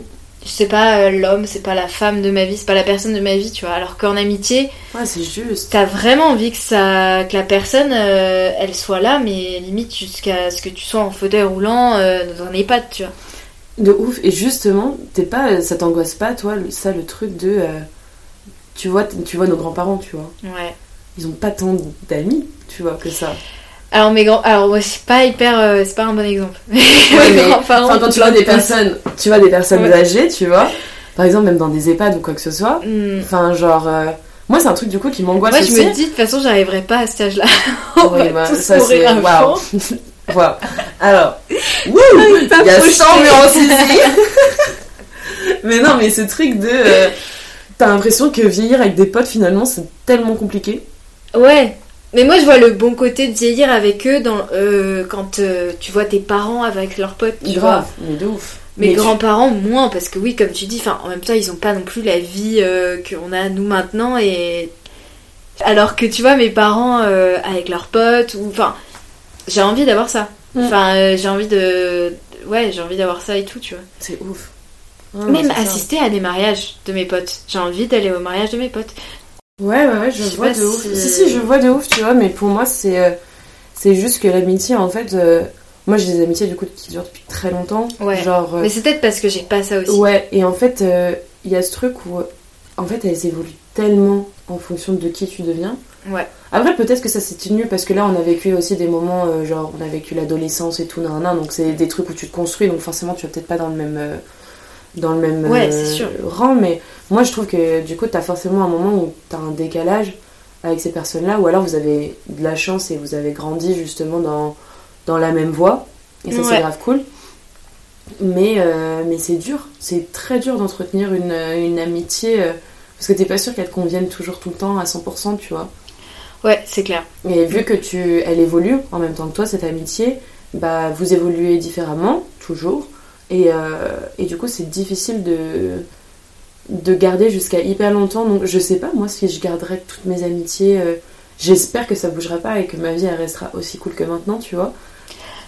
c'est pas euh, l'homme, c'est pas la femme de ma vie, c'est pas la personne de ma vie, tu vois. Alors qu'en amitié, ouais, c'est juste. T'as vraiment envie que ça, que la personne, euh, elle soit là, mais limite jusqu'à ce que tu sois en fauteuil roulant euh, dans un EHPAD, tu vois. De ouf. Et justement, t'es pas, ça t'angoisse pas, toi, ça, le truc de, tu vois, tu vois nos grands-parents, tu vois. Ouais. Ils ont pas tant d'amis, tu vois, que ça. Alors, mes grands. Alors, c'est pas hyper. Euh, c'est pas un bon exemple. [laughs] quand tu vois des personnes, tu vois des personnes âgées, tu vois, par exemple, même dans des EHPAD ou quoi que ce soit, hmm. enfin, genre. Euh, moi, c'est un truc du coup qui m'angoisse Moi, je me dis, de toute façon, j'arriverai pas à cet âge-là. [laughs] oui, bah, ça, c'est. Waouh! [laughs] Waouh! Alors, wouh! Il y a 100 ici! mais non, mais ce truc de. Euh, t'as l'impression que vieillir avec des potes, finalement, c'est tellement compliqué. Ouais, mais moi, je vois le bon côté de vieillir avec eux dans, euh, quand euh, tu vois tes parents avec leurs potes. Tu Grave, mais de ouf. Mes grands-parents, moins, parce que oui, comme tu dis, en même temps, ils ont pas non plus la vie euh, qu'on a nous maintenant. et Alors que tu vois, mes parents avec leurs potes, ou enfin, j'ai envie d'avoir ça. Mm. Enfin, j'ai envie de. Ouais, j'ai envie d'avoir ça et tout, tu vois. C'est ouf. Même assister à des mariages de mes potes. J'ai envie d'aller au mariage de mes potes. Ouais, ouais, ouais, je, vois de ouf. Si... si, je vois de ouf, tu vois, mais pour moi, c'est euh, c'est juste que l'amitié, en fait, euh, moi j'ai des amitiés du coup qui durent depuis très longtemps. Ouais. Genre, euh, mais c'est peut-être parce que j'ai pas ça aussi. Ouais, et en fait, il y a ce truc où, en fait, elles évoluent tellement en fonction de qui tu deviens. Ouais. Après, peut-être que ça s'est tenu parce que là, on a vécu aussi des moments, genre, on a vécu l'adolescence et tout, nan, nan, donc c'est des trucs où tu te construis, donc forcément, tu vas peut-être pas dans le même dans le même euh, rang. Mais moi, je trouve que du coup, tu as forcément un moment où tu as un décalage avec ces personnes-là, ou alors vous avez de la chance et vous avez grandi justement dans, dans la même voie. Et ça, c'est grave cool. Mais, euh, mais c'est dur. C'est très dur d'entretenir une, une amitié euh, parce que t'es pas sûr qu'elle te convienne toujours tout le temps à 100%, tu vois. Ouais, c'est clair. Et vu que tu, elle évolue en même temps que toi, cette amitié, bah vous évoluez différemment, toujours. Et, euh, et du coup, c'est difficile de, de garder jusqu'à hyper longtemps. Donc, je sais pas, moi, si je garderai toutes mes amitiés, euh, j'espère que ça bougera pas et que ma vie, elle restera aussi cool que maintenant, tu vois.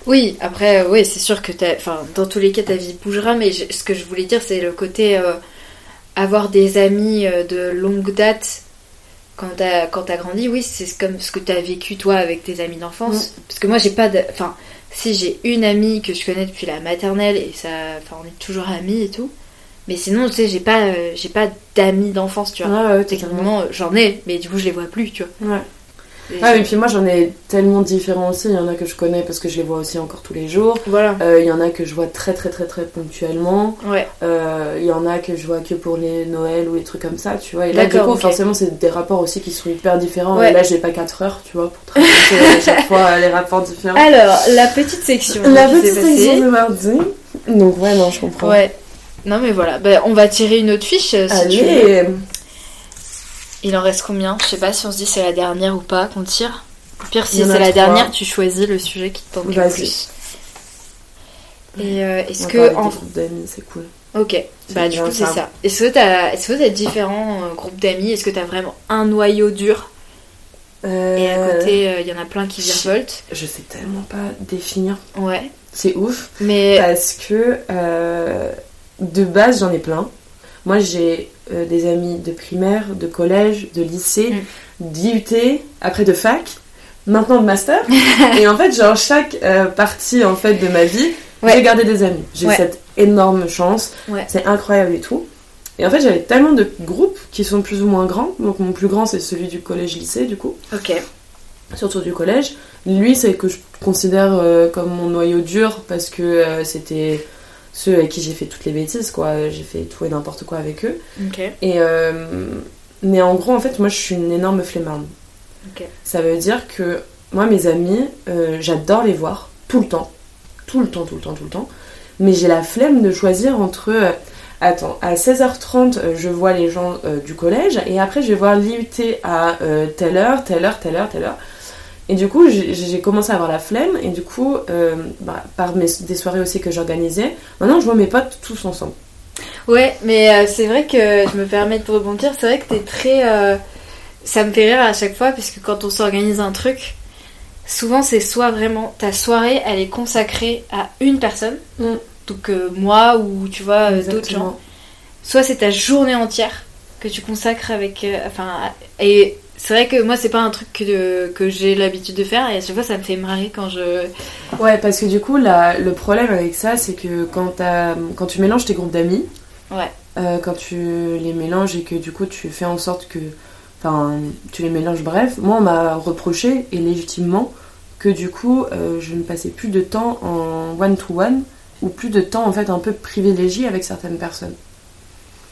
Oui, après, oui, c'est sûr que enfin, dans tous les cas, ta vie bougera, mais ce que je voulais dire, c'est le côté euh, avoir des amis de longue date quand t'as quand as grandi, oui, c'est comme ce que tu as vécu toi avec tes amis d'enfance. Parce que moi, j'ai pas de. Enfin, si j'ai une amie que je connais depuis la maternelle et ça, enfin, on est toujours amis et tout. Mais sinon, tu sais, j'ai pas, euh, j'ai pas d'amis d'enfance, tu vois. Ouais, Techniquement, j'en ai, mais du coup, je les vois plus, tu vois. Ouais. Et ah, et puis moi j'en ai tellement différents aussi. Il y en a que je connais parce que je les vois aussi encore tous les jours. Voilà. Euh, il y en a que je vois très très très très ponctuellement. Ouais. Euh, il y en a que je vois que pour les Noël ou les trucs comme ça, tu vois. Et là, du coup, forcément, c'est des rapports aussi qui sont hyper différents. Et là, j'ai pas 4 heures, tu vois, pour travailler à chaque fois les rapports différents. Alors, la petite section. La petite section de mardi. Donc, ouais, non, je comprends. Ouais. Non, mais voilà. Ben, on va tirer une autre fiche. Si Allez. Tu veux. Il en reste combien? Je sais pas si on se dit c'est la dernière ou pas qu'on tire. Au pire, si c'est la dernière, tu choisis le sujet qui te tente le plus. Et euh, est-ce que. En... c'est cool. Ok, bah du coup, c'est ça. Est-ce que tu as, est différents euh, groupes d'amis? Est-ce que tu as vraiment un noyau dur? Et à côté, il y en a plein qui virevoltent Je sais tellement pas définir. Ouais. C'est ouf. Mais. Parce que de base, j'en ai plein. Moi, j'ai euh, des amis de primaire, de collège, de lycée, mm. d'IUT, après de fac, maintenant de master. [laughs] et en fait, genre, chaque euh, partie en fait de ma vie, j'ai gardé des amis. J'ai cette énorme chance. C'est incroyable et tout. Et en fait, j'avais tellement de groupes qui sont plus ou moins grands. Donc, mon plus grand, c'est celui du collège-lycée, du coup. Ok. Surtout du collège. Lui, c'est que je considère euh, comme mon noyau dur parce que c'était ceux avec qui j'ai fait toutes les bêtises, quoi. J'ai fait tout et n'importe quoi avec eux. Et, euh, mais en gros, en fait, moi, je suis une énorme flemmarde. Ça veut dire que moi, mes amis, euh, j'adore les voir tout le temps. Tout le temps, tout le temps, tout le temps. Mais j'ai la flemme de choisir entre. Euh, attends, à 16h30, je vois les gens du collège et après, je vais voir l'IUT à telle heure, telle heure, telle heure, telle heure. Et du coup, j'ai commencé à avoir la flemme, et du coup, euh, bah, par mes, des soirées aussi que j'organisais, maintenant je vois mes potes tous ensemble. Ouais, mais euh, c'est vrai que je me permets de rebondir, c'est vrai que t'es très. Euh, ça me fait rire à chaque fois, parce que quand on s'organise un truc, souvent c'est soit vraiment ta soirée, elle est consacrée à une personne, mm. donc moi ou tu vois d'autres gens, soit c'est ta journée entière que tu consacres avec. enfin, et c'est vrai que moi c'est pas un truc que, que j'ai l'habitude de faire et à chaque fois ça me fait marrer quand je ouais parce que du coup la, le problème avec ça c'est que quand, quand tu mélanges tes groupes d'amis ouais. euh, quand tu les mélanges et que du coup tu fais en sorte que enfin tu les mélanges bref moi on m'a reproché et légitimement que du coup euh, je ne passais plus de temps en one to one ou plus de temps en fait un peu privilégié avec certaines personnes.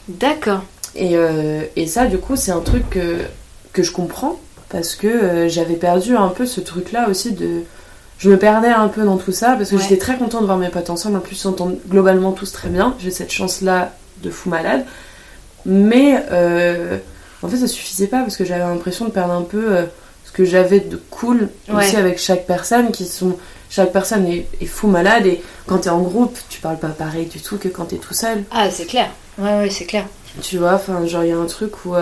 D'accord. Et, euh, et ça du coup c'est un truc que que je comprends parce que euh, j'avais perdu un peu ce truc là aussi de je me perdais un peu dans tout ça parce que j'étais très contente de voir mes potes ensemble. En plus ils s'entendent globalement tous très bien. J'ai cette chance là de fou malade. Mais euh, en fait ça suffisait pas parce que j'avais l'impression de perdre un peu euh, ce que j'avais de cool aussi avec chaque personne qui sont chaque personne est, fou malade. Et quand t'es en groupe tu parles pas pareil du tout que quand t'es tout seul. Ah c'est clair. Ouais ouais c'est clair. Tu vois enfin genre il y a un truc où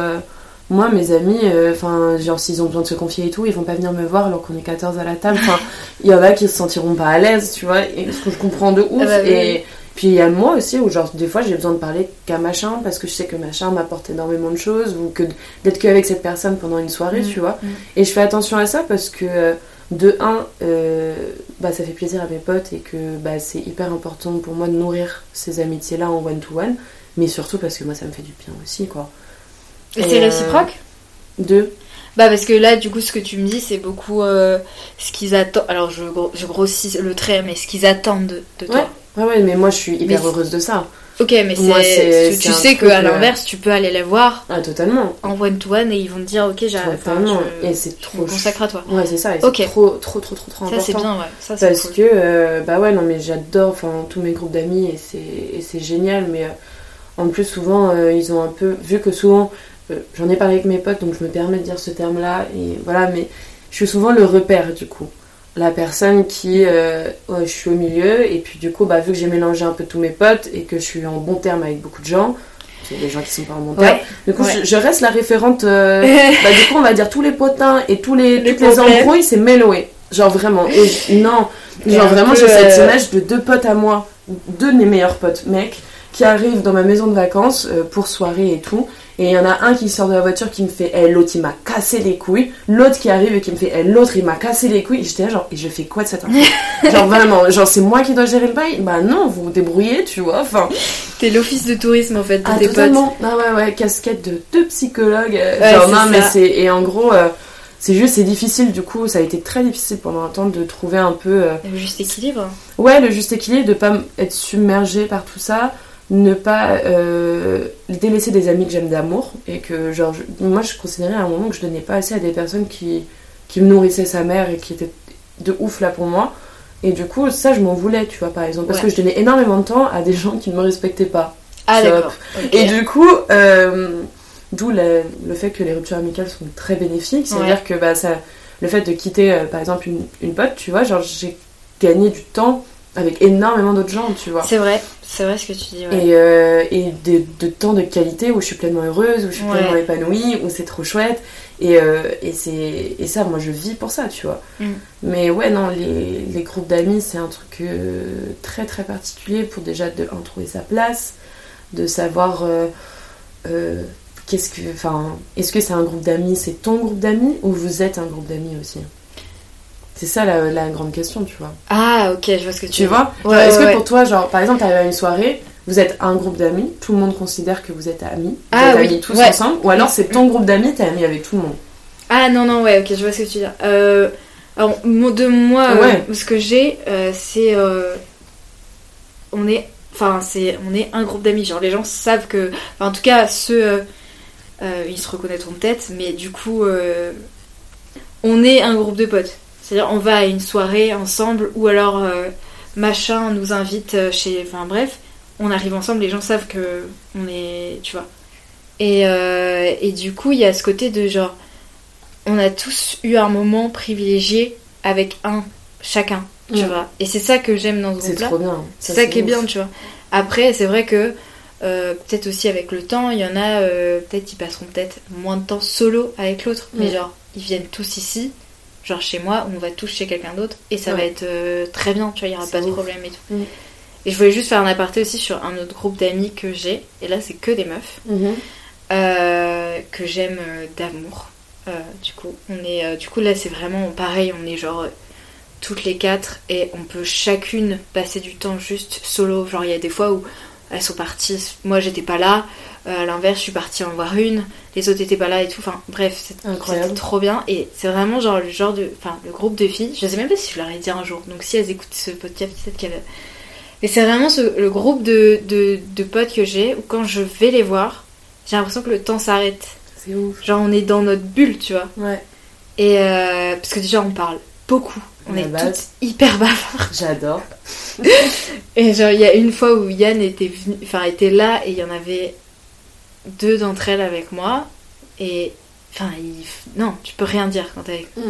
moi, mes amis, euh, enfin, genre, s'ils ont besoin de se confier et tout, ils vont pas venir me voir alors qu'on est 14 à la table. Enfin, il y en a qui se sentiront pas à l'aise, tu vois, et ce que je comprends de ouf. Ah bah et puis il y a moi aussi où, genre, des fois, j'ai besoin de parler qu'à machin parce que je sais que machin m'apporte énormément de choses ou que d'être qu'avec cette personne pendant une soirée, mm, tu vois. Mm. Et je fais attention à ça parce que, euh, de un, euh, bah, ça fait plaisir à mes potes et que bah, c'est hyper important pour moi de nourrir ces amitiés-là en one-to-one, mais surtout parce que moi, ça me fait du bien aussi, quoi. Et, c'est réciproque? Deux. Bah parce que là, du coup, ce que tu me dis, c'est beaucoup euh, ce qu'ils attendent. Alors, je, je, grossis le trait, mais ce qu'ils attendent de, toi. Ouais. ouais, mais moi, je suis hyper heureuse de ça. Ok, mais c'est, tu sais qu'à euh, l'inverse, tu peux aller les voir. Ah, totalement. En one-to-one et ils vont te dire, ok, j'ai Totalement. et c'est trop. consacre à toi. Ouais, c'est ça. Et c'est trop, trop, trop, trop, trop ça, important. Ça, c'est bien, ouais. Ça, Parce que, euh, bah ouais, non, mais j'adore enfin, tous mes groupes d'amis et c'est, et c'est génial, mais en plus, souvent, ils ont un peu. Vu que souvent, euh, j'en ai parlé avec mes potes, donc je me permets de dire ce terme-là, et voilà, mais je suis souvent le repère du coup. La personne qui, euh, je suis au milieu, et puis du coup, bah, vu que j'ai mélangé un peu tous mes potes et que je suis en bon terme avec beaucoup de gens, il y a des gens qui sont pas en bon terme, du coup, je, reste la référente. Euh, [laughs] bah, du coup, on va dire tous les potins et tous les, toutes les embrouilles, c'est Méloé. Genre vraiment. Et, non, genre vraiment, j'ai cette image de deux potes à moi, deux de mes meilleurs potes, mecs, qui arrivent dans ma maison de vacances pour soirée et tout et il y en a un qui sort de la voiture qui me fait Eh, l'autre il m'a cassé les couilles. L'autre qui arrive et qui me fait Eh, l'autre il m'a cassé les couilles. Et j'étais là, genre, et je fais quoi de cette info [laughs] Genre, vraiment, genre, c'est moi qui dois gérer le bail? Bah non, vous vous débrouillez, tu vois. Enfin. T'es l'office de tourisme en fait de ah, tes totalement. Ah ouais, ouais, casquette de deux psychologues. Euh, genre, non, mais c'est. Et en gros. Euh, c'est juste, c'est difficile, du coup, ça a été très difficile pendant un temps de trouver un peu. Euh, le juste équilibre. Ouais, le juste équilibre, de pas être submergé par tout ça ne pas euh, délaisser des amis que j'aime d'amour et que genre moi je considérais à un moment que je donnais pas assez à des personnes qui, qui me nourrissaient sa mère et qui étaient de ouf là pour moi. Et du coup ça je m'en voulais tu vois par exemple parce que je donnais énormément de temps à des gens qui ne me respectaient pas. Ah d'accord. Et du coup euh, D'où le, fait que les ruptures amicales sont très bénéfiques. C'est-à-dire que bah, ça, le fait de quitter, euh, par exemple, une, une pote, tu vois, genre j'ai gagné du temps avec énormément d'autres gens, tu vois. C'est vrai, c'est vrai ce que tu dis. Ouais. Et, euh, et de, de, temps de qualité où je suis pleinement heureuse, où je suis pleinement épanouie, où c'est trop chouette. Et, euh, et, c'est, et ça, moi, je vis pour ça, tu vois. Mm. Mais ouais, non, les, les groupes d'amis, c'est un truc euh, très, très particulier pour déjà de, en trouver sa place, de savoir qu'est-ce que... Enfin, est-ce que c'est un groupe d'amis, c'est ton groupe d'amis, ou vous êtes un groupe d'amis aussi? C'est ça la, grande question, tu vois. Ah, ok, je vois ce que tu, tu vois. Est-ce que pour toi, genre, par exemple, t'arrives à une soirée, vous êtes un groupe d'amis, tout le monde considère que vous êtes amis, vous ah, êtes amis tous ensemble, ou alors c'est ton groupe d'amis, t'es ami avec tout le monde. Ah non, non, ouais, ok, je vois ce que tu veux dire. Euh, alors, de moi, euh, ce que j'ai, euh, c'est. on est. Enfin, c'est, on est un groupe d'amis. Genre, les gens savent que. en tout cas, ceux. ils se reconnaîtront peut-être, mais du coup. on est un groupe de potes. C'est-à-dire, on va à une soirée ensemble, ou alors euh, machin nous invite euh, chez. Enfin bref, on arrive ensemble, les gens savent que on est. Tu vois. Et, euh, et du coup, il y a ce côté de genre. On a tous eu un moment privilégié avec un chacun, tu vois. Et c'est ça que j'aime dans ce groupe-là. C'est trop bien. C'est ça, qui est bien, tu vois. Après, c'est vrai que. peut-être aussi avec le temps, il y en a, peut-être ils passeront peut-être moins de temps solo avec l'autre, mais mm. genre ils viennent tous ici, genre chez moi, on va tous chez quelqu'un d'autre et ça va être euh, très bien, tu vois, il n'y aura pas de problème et tout. Mm. Et je voulais juste faire un aparté aussi sur un autre groupe d'amis que j'ai, et là c'est que des meufs, mm-hmm. euh, que j'aime euh, d'amour. du coup, on est, du coup là c'est vraiment pareil, on est genre toutes les quatre et on peut chacune passer du temps juste solo. Genre il y a des fois où elles sont parties, moi j'étais pas là, à l'inverse je suis partie en voir une les autres étaient pas là et tout. Enfin, bref, c'était trop bien. Et c'est vraiment genre le genre de. Enfin, le groupe de filles. Je sais même pas si je leur ai dit un jour. Donc si elles écoutent ce podcast, peut-être qu'elles. Mais c'est vraiment le groupe de, de, potes que j'ai où quand je vais les voir, j'ai l'impression que le temps s'arrête. C'est ouf. Genre on est dans notre bulle, tu vois. Ouais. Et euh, parce que déjà on parle beaucoup. On est toutes hyper bavardes. J'adore. [laughs] et genre il y a une fois où Yann était venu, enfin était là et il y en avait deux d'entre elles avec moi et enfin non tu peux rien dire quand t'es mm.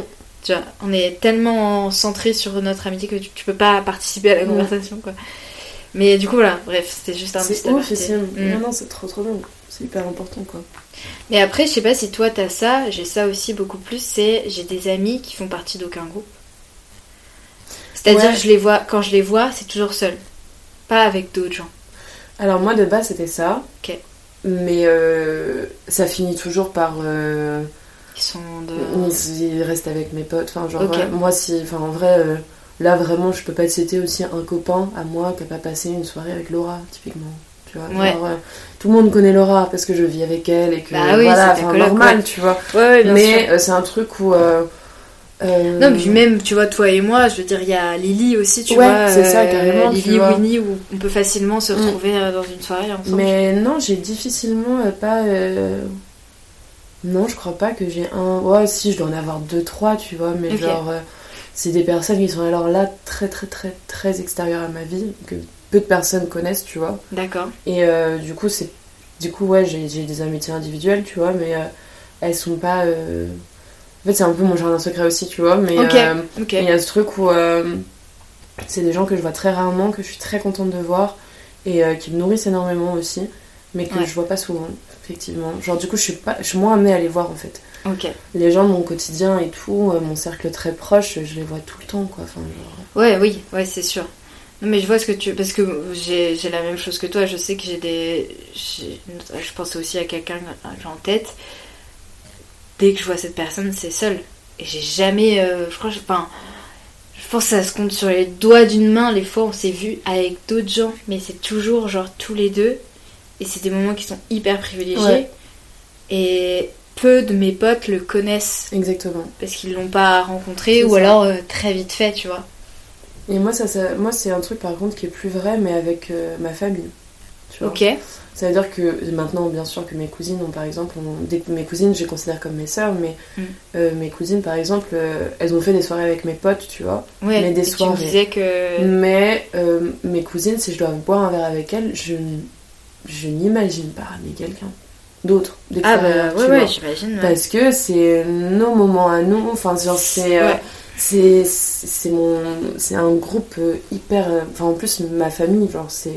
tu vois on est tellement centré sur notre amitié que tu, peux pas participer à la mm. conversation quoi mais du coup voilà bref c'était juste un petit ouf mm. non non c'est trop trop bien c'est hyper important quoi mais après je sais pas si toi t'as ça j'ai ça aussi beaucoup plus c'est j'ai des amis qui font partie d'aucun groupe c'est-à-dire je les vois quand je les vois c'est toujours seul pas avec d'autres gens alors moi de base c'était ça ok mais euh, ça finit toujours par. Euh, ils sont Ils restent avec mes potes. Enfin, genre, moi, si. Enfin, en vrai, euh, là, vraiment, je peux pas citer aussi un copain à moi qui a pas passé une soirée avec Laura, typiquement. Tu vois, genre, tout le monde connaît Laura parce que je vis avec elle et que. Bah oui, voilà, normal, tu vois. mais c'est un truc où. Euh, non, puis même, tu vois, toi et moi, je veux dire, il y a Lily aussi, tu vois. c'est ça, euh, carrément. Lily, Winnie, où on peut facilement se mm. retrouver euh, dans une soirée ensemble. Mais non, j'ai difficilement pas. Non, je crois pas que j'ai un. Ouais, si, je dois en avoir deux, trois, tu vois, mais genre. c'est des personnes qui sont alors là très, très, très, très extérieures à ma vie, que peu de personnes connaissent, tu vois. D'accord. Et du coup, c'est. Du coup, ouais, j'ai des amitiés individuelles, tu vois, mais elles sont pas en fait, c'est un peu mon jardin secret aussi, tu vois. Mais euh, il y a ce truc où euh, c'est des gens que je vois très rarement, que je suis très contente de voir et euh, qui me nourrissent énormément aussi, mais que je vois pas souvent, effectivement. Genre, du coup, je suis, pas, je suis moins amenée à les voir en fait. Les gens de mon quotidien et tout, mon cercle très proche, je les vois tout le temps, quoi. Enfin, Ouais, oui, ouais, c'est sûr. Non, mais je vois ce que tu. Parce que j'ai la même chose que toi, je sais que j'ai des. Je pense aussi à quelqu'un en tête dès que je vois cette personne, c'est seul. Et j'ai jamais. Euh, je crois. Enfin. Je pense que ça se compte sur les doigts d'une main les fois où on s'est vu avec d'autres gens. Mais c'est toujours genre tous les deux. Et c'est des moments qui sont hyper privilégiés. Et peu de mes potes le connaissent. Exactement. Parce qu'ils l'ont pas rencontré ou alors euh, très vite fait, tu vois. Et moi, ça, moi c'est un truc par contre qui est plus vrai, mais avec euh, ma famille. Tu vois. Ok. Ça veut dire que maintenant, bien sûr, que mes cousines ont par exemple, mes cousines, je les considère comme mes sœurs, mais mm. euh, mes cousines, par exemple, euh, elles ont fait des soirées avec mes potes, tu vois. mais des soirées. que. Mais euh, mes cousines, si je dois boire un verre avec elles, je, je n'imagine pas ramener quelqu'un. d'autres. Ah bah ouais, ouais j'imagine. Parce que c'est nos moments à nous. Enfin, genre, c'est. C'est mon c'est un groupe euh, hyper euh, enfin en plus ma famille genre c'est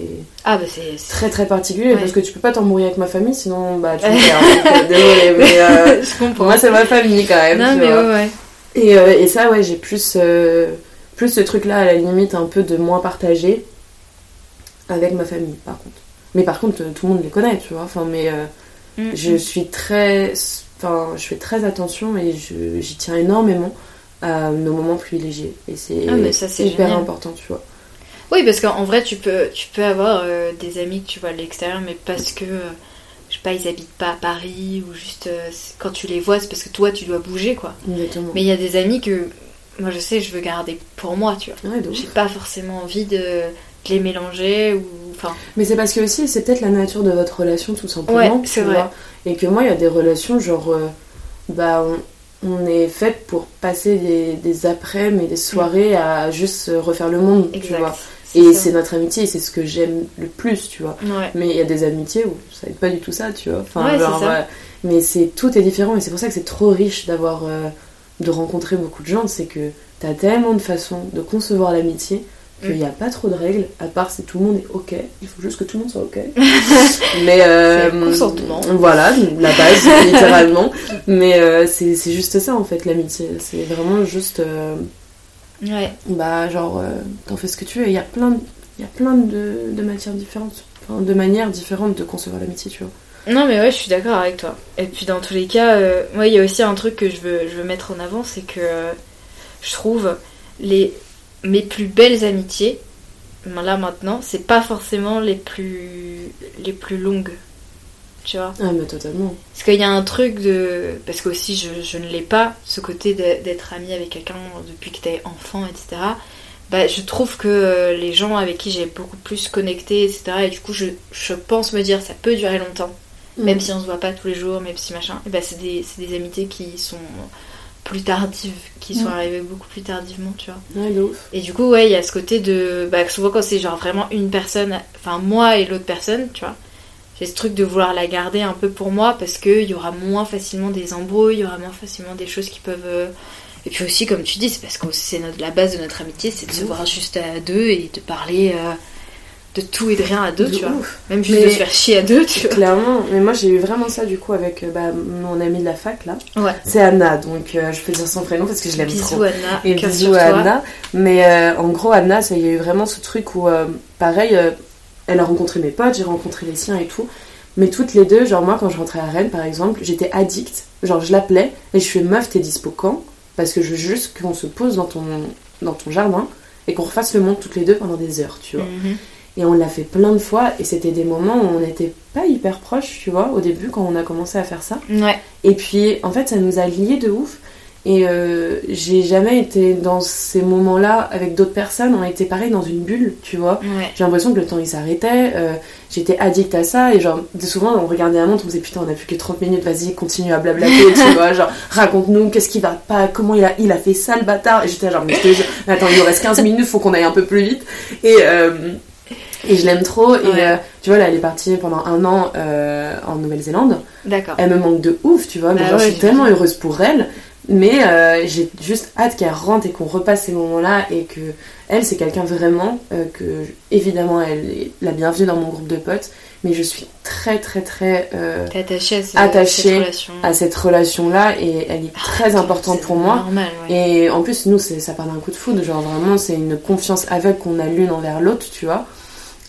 ah bah c'est très très particulier parce que tu peux pas t'embrouiller avec ma famille sinon bah tu [laughs] me désolé mais [laughs] je comprends. moi c'est ma famille quand même non mais ouais, ouais. Et, et ça ouais j'ai plus plus ce truc là à la limite un peu de moins partagé avec ma famille par contre mais par contre tout le monde les connaît tu vois enfin mais mm, je mm. suis très enfin je fais très attention et j'y tiens énormément à nos moments privilégiés. Et c'est ah, hyper important, tu vois. Oui, parce qu'en vrai, tu peux, tu peux avoir euh, des amis que tu vois à l'extérieur, mais parce que, euh, je sais pas, ils habitent pas à Paris, ou juste euh, quand tu les vois, c'est parce que toi, tu dois bouger, quoi. Exactement. Mais il y a des amis que, moi, je sais, je veux garder pour moi, tu vois. J'ai pas forcément envie de, les mélanger, ou. Enfin. Mais c'est parce que aussi, c'est peut-être la nature de votre relation, tout simplement. Ouais, c'est vrai. Et que moi, il y a des relations, genre, bah, on on est fait pour passer des, des après-midi et des soirées à juste refaire le monde, tu vois. Et c'est notre amitié c'est ce que j'aime le plus, tu vois. Mais il y a des amitiés où ça n'est pas du tout ça, tu vois. Enfin, mais c'est tout est différent et c'est pour ça que c'est trop riche d'avoir euh, de rencontrer beaucoup de gens, c'est que tu as tellement de façons de concevoir l'amitié qu'il n'y a pas trop de règles, à part si tout le monde est ok. Il faut juste que tout le monde soit ok. [laughs] Mais euh, consentement. Voilà, la base, [laughs] littéralement. Mais euh, c'est juste ça en fait, l'amitié. C'est vraiment juste. Euh, ouais. Bah, genre, euh, t'en fais ce que tu veux. Il y a plein, de, y a plein de, de matières différentes, de manières différentes de concevoir l'amitié, tu vois. Non, mais ouais, je suis d'accord avec toi. Et puis, dans tous les cas, moi, il y a aussi un truc que je veux, je veux mettre en avant c'est que je trouve les mes plus belles amitiés, là maintenant, c'est pas forcément les plus, les plus longues. Tu vois Ah, mais totalement. Parce qu'il y a un truc de. Parce que aussi, je, je ne l'ai pas, ce côté d'être ami avec quelqu'un depuis que t'es enfant, etc. Bah, je trouve que les gens avec qui j'ai beaucoup plus connecté, etc. Et du coup, je, je pense me dire, ça peut durer longtemps. Mm. Même si on se voit pas tous les jours, même si machin. Et bah, c'est des, des amitiés qui sont plus tardives, qui sont arrivées beaucoup plus tardivement, tu vois. Ouais, ouf. Et du coup, ouais, il y a ce côté de. Bah, souvent, quand c'est genre vraiment une personne, enfin moi et l'autre personne, tu vois, j'ai ce truc de vouloir la garder un peu pour moi parce qu'il y aura moins facilement des embrouilles, il y aura moins facilement des choses qui peuvent. Euh, et puis aussi, comme tu dis, c'est parce que c'est la base de notre amitié, c'est de se voir juste à deux et de parler. Euh, de tout et de rien à deux, tu vois. Même juste de se faire chier à deux, tu vois. Clairement, mais moi j'ai eu vraiment ça du coup avec euh, bah, mon amie de la fac là. Ouais. C'est Anna, donc euh, je peux dire son prénom parce que je l'aime trop. Bisous Anna. Et bisous à Anna. Mais euh, en gros, Anna, ça y a eu vraiment ce truc où, pareil, elle a rencontré mes potes, j'ai rencontré les siens et tout. Mais toutes les deux, genre moi quand je rentrais à Rennes par exemple, j'étais addict. Genre je l'appelais et je fais meuf, t'es dispo quand? Parce que je veux juste qu'on se pose dans ton, dans ton jardin et qu'on refasse le monde toutes les deux pendant des heures, tu vois. Mhm. Et on l'a fait plein de fois et c'était des moments où on n'était pas hyper proches, tu vois, au début quand on a commencé à faire ça. Ouais. Et puis en fait ça nous a liés de ouf. Et euh, j'ai jamais été dans ces moments-là avec d'autres personnes. On était pareil dans une bulle, tu vois. J'ai l'impression que le temps il s'arrêtait. Euh, j'étais addict à ça. Et genre, souvent on regardait la montre, on disait putain, on a plus que 30 minutes, vas-y, continue à blablater, [laughs] tu vois. Genre, raconte-nous qu'est-ce qui va pas, comment il a, il a fait ça le bâtard. Et j'étais genre, mais, attends, il nous reste 15 minutes, faut qu'on aille un peu plus vite. Et. Euh, et je l'aime trop. Et euh, tu vois, là, elle est partie pendant un an euh, en Nouvelle-Zélande. D'accord. Elle me manque de ouf, tu vois. mais bah je suis tellement heureuse pour elle. Mais euh, j'ai juste hâte qu'elle rentre et qu'on repasse ces moments-là. Et que elle, c'est quelqu'un vraiment que, évidemment, elle est la bienvenue dans mon groupe de potes. Mais je suis très, très, très attachée, à, cette relation. à cette relation-là. Et elle est ah, très importante pour moi. Normal, Et en plus, nous, ça part d'un coup de foudre. Genre, vraiment, c'est une confiance aveugle qu'on a l'une envers l'autre, tu vois.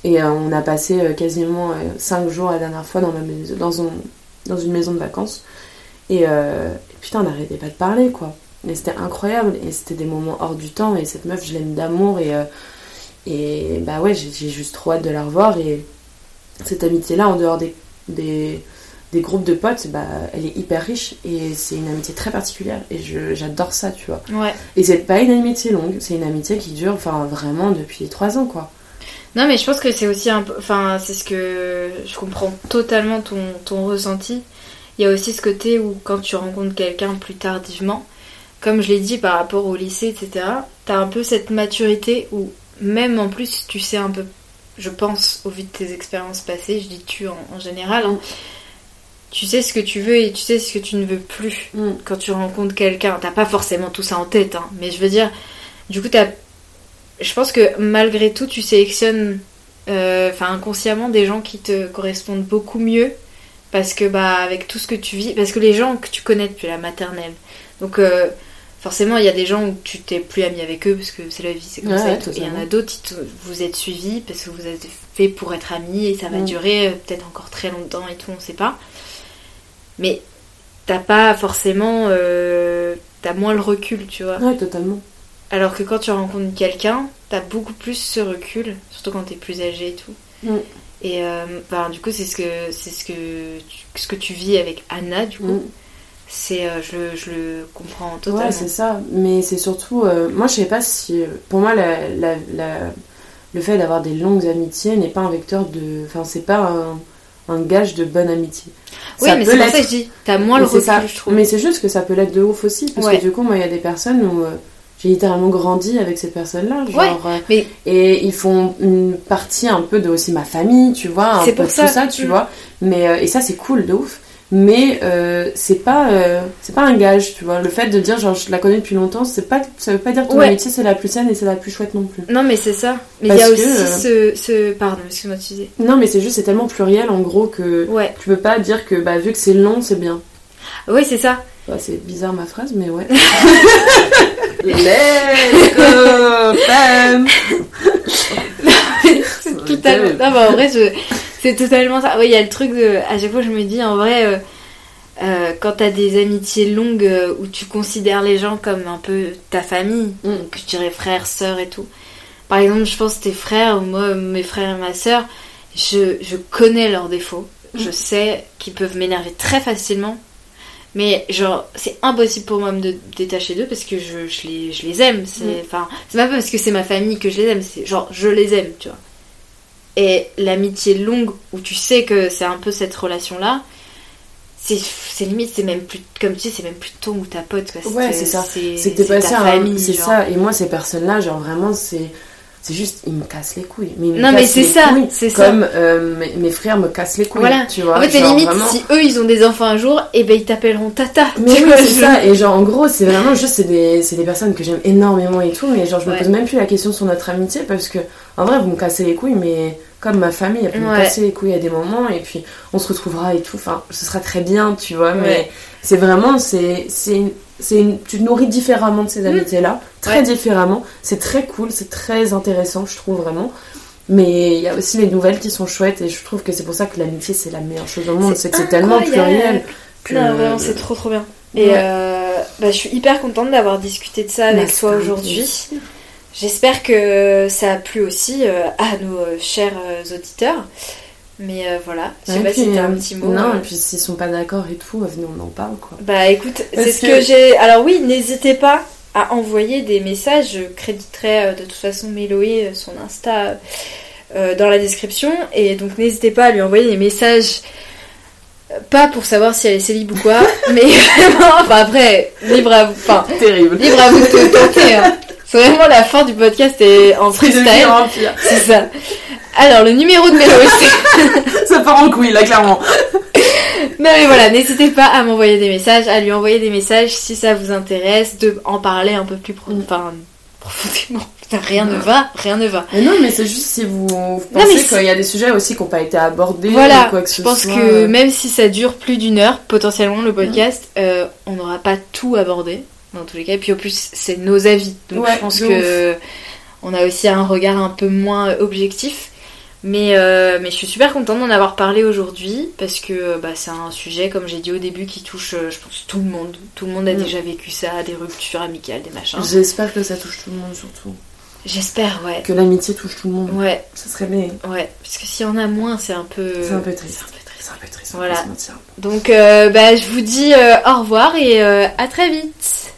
Et euh, on a passé euh, quasiment 5 euh, jours la dernière fois dans, dans, dans une maison de vacances. Et, putain, on n'arrêtait pas de parler, quoi. Et c'était incroyable. Et c'était des moments hors du temps. Et cette meuf, je l'aime d'amour. Et, et bah ouais, j'ai juste trop hâte de la revoir. Et cette amitié-là, en dehors des, des, des, groupes de potes, bah, elle est hyper riche. Et c'est une amitié très particulière. Et j'adore ça, tu vois. Ouais. Et c'est pas une amitié longue. C'est une amitié qui dure enfin, vraiment depuis 3 ans, quoi. Non, mais je pense que c'est aussi un peu. Enfin, c'est ce que. Je comprends totalement ton, ton ressenti. Il y a aussi ce côté où, quand tu rencontres quelqu'un plus tardivement, comme je l'ai dit par rapport au lycée, etc., t'as un peu cette maturité où, même en plus, tu sais un peu. Je pense, au vu de tes expériences passées, je dis tu en, général, hein, tu sais ce que tu veux et tu sais ce que tu ne veux plus mm. quand tu rencontres quelqu'un. T'as pas forcément tout ça en tête, hein, mais je veux dire, du coup, t'as. Je pense que malgré tout, tu sélectionnes, euh, enfin inconsciemment, des gens qui te correspondent beaucoup mieux parce que bah avec tout ce que tu vis, parce que les gens que tu connais depuis la maternelle, donc euh, forcément il y a des gens où tu t'es plus ami avec eux parce que c'est la vie, c'est comme ça. Et il y en a d'autres, vous êtes suivis parce que vous êtes fait pour être amis et ça va durer euh, peut-être encore très longtemps et tout, on sait pas. Mais t'as pas forcément, t'as moins le recul, tu vois. Ouais, totalement. Alors que quand tu rencontres quelqu'un, t'as beaucoup plus ce recul, surtout quand t'es plus âgé et tout. Mm. Et euh, bah, du coup, c'est ce que c'est ce que tu, ce que tu vis avec Anna, du coup. Mm. C'est, euh, je, je, le comprends totalement. Ouais, c'est ça. Mais c'est surtout, euh, moi, je sais pas si, pour moi, la, la, le fait d'avoir des longues amitiés n'est pas un vecteur de, enfin, c'est pas un, un, gage de bonne amitié. Oui, mais c'est ça que je dis, t'as moins le recul, je trouve. Mais c'est juste que ça peut l'être de ouf aussi, parce que du coup, moi, il y a des personnes où j'ai littéralement grandi avec ces personnes-là. Genre, euh, Et ils font une partie un peu de aussi ma famille, tu vois, un peu pour ça. tout ça, tu mm. vois. Mais, euh, et ça, c'est cool de ouf. Mais euh, c'est pas c'est pas un gage, tu vois. Le fait de dire genre je la connais depuis longtemps, c'est pas ça veut pas dire que ton amitié c'est la plus saine et c'est la plus chouette non plus. Non mais c'est ça. Mais il y a aussi ce, ce, pardon, excuse-moi tu disais. Non mais c'est juste c'est tellement pluriel en gros que tu peux pas dire que bah vu que c'est long c'est bien. Oui c'est ça. Bah, c'est bizarre ma phrase mais ouais. Let's go, femme [laughs] C'est totalement. Non, bah, en vrai, c'est totalement ça. Oui, il y a le truc de. À chaque fois, je me dis, en vrai, euh, euh, quand t'as des amitiés longues euh, où tu considères les gens comme un peu ta famille, mm. donc je dirais frères, sœurs et tout. Par exemple, je pense tes frères, ou moi, mes frères et ma sœur, je, je connais leurs défauts. Je mm. sais qu'ils peuvent m'énerver très facilement mais genre, c'est impossible pour moi de me détacher d'eux parce que je, je, les, je les aime. C'est mm. enfin, c'est pas parce que c'est ma famille que je les aime, c'est genre, je les aime, tu vois. Et l'amitié longue où tu sais que c'est un peu cette relation-là, c'est limite, c'est même plus, comme tu sais, c'est même plus ton ou ta pote. Quoi. Ouais, c'est ça. C'est que t'es passé à C'est ça. Et moi, ces personnes-là, genre vraiment, c'est c'est juste, ils me cassent les couilles. Mais non, mais c'est ça, c'est ça. Comme euh, mes, frères me cassent les couilles. Voilà. Tu vois, en fait, limite, si eux ils ont des enfants un jour, et eh ben ils t'appelleront Tata. Mais [laughs] oui, c'est ça. Et genre, en gros, c'est vraiment juste, c'est des, des, personnes que j'aime énormément et tout. Mais genre, je me pose même plus la question sur notre amitié parce que, en vrai, vous me cassez les couilles, mais comme ma famille, elle peut me casser les couilles à des moments et puis on se retrouvera et tout. Enfin, ce sera très bien, tu vois. Mais c'est vraiment, c'est c'est tu te nourris différemment de ces mmh. amitiés là très différemment. C'est très cool c'est très intéressant je trouve vraiment. Mais il y a aussi les nouvelles qui sont chouettes et je trouve que c'est pour ça que l'amitié c'est la meilleure chose au monde. C'est que c'est tellement pluriel que... non vraiment c'est trop trop bien. Et euh, bah, je suis hyper contente d'avoir discuté de ça avec toi aujourd'hui. J'espère que ça a plu aussi euh, à nos euh, chers auditeurs mais euh, voilà, je sais pas si t'as un petit mot. Non, euh. et puis s'ils sont pas d'accord et tout, venez, on en parle quoi. Bah écoute, c'est ce que, j'ai. Alors oui, n'hésitez pas à envoyer des messages. Je créditerai euh, de toute façon Méloé, son Insta, dans la description. Et donc n'hésitez pas à lui envoyer des messages. Pas pour savoir si elle est célib ou quoi, [laughs] mais vraiment, enfin après, libre à vous. Enfin, terrible. Libre à vous de tenter. Hein. [laughs] C'est vraiment la fin du podcast et en freestyle. C'est ça. Alors, le numéro de Mélo, [laughs] Ça part en couille, là, clairement. non, mais voilà, n'hésitez pas à m'envoyer des messages, à lui envoyer des messages si ça vous intéresse, de en parler un peu plus enfin, profondément. rien ne va, rien ne va. Mais non, mais c'est juste si vous, pensez qu'il y a des sujets aussi qui n'ont pas été abordés voilà, ou quoi que je pense que même si ça dure plus d'une heure, potentiellement le podcast, euh, on n'aura pas tout abordé dans tous les cas. Et puis au plus, c'est nos avis. Donc je pense que on a aussi un regard un peu moins objectif. Mais, euh, mais je suis super contente d'en avoir parlé aujourd'hui parce que bah, c'est un sujet, comme j'ai dit au début, qui touche, euh, je pense, tout le monde. Tout le monde a mm. déjà vécu ça, des ruptures amicales, des machins. J'espère que ça touche tout le monde surtout. J'espère, ouais. Que l'amitié touche tout le monde. Ouais. Ça serait bien. Ouais, parce que s'il y en a moins, c'est un peu. C'est un peu triste. C'est un peu triste. Un peu triste voilà. Donc, euh, bah, je vous dis au revoir et à très vite.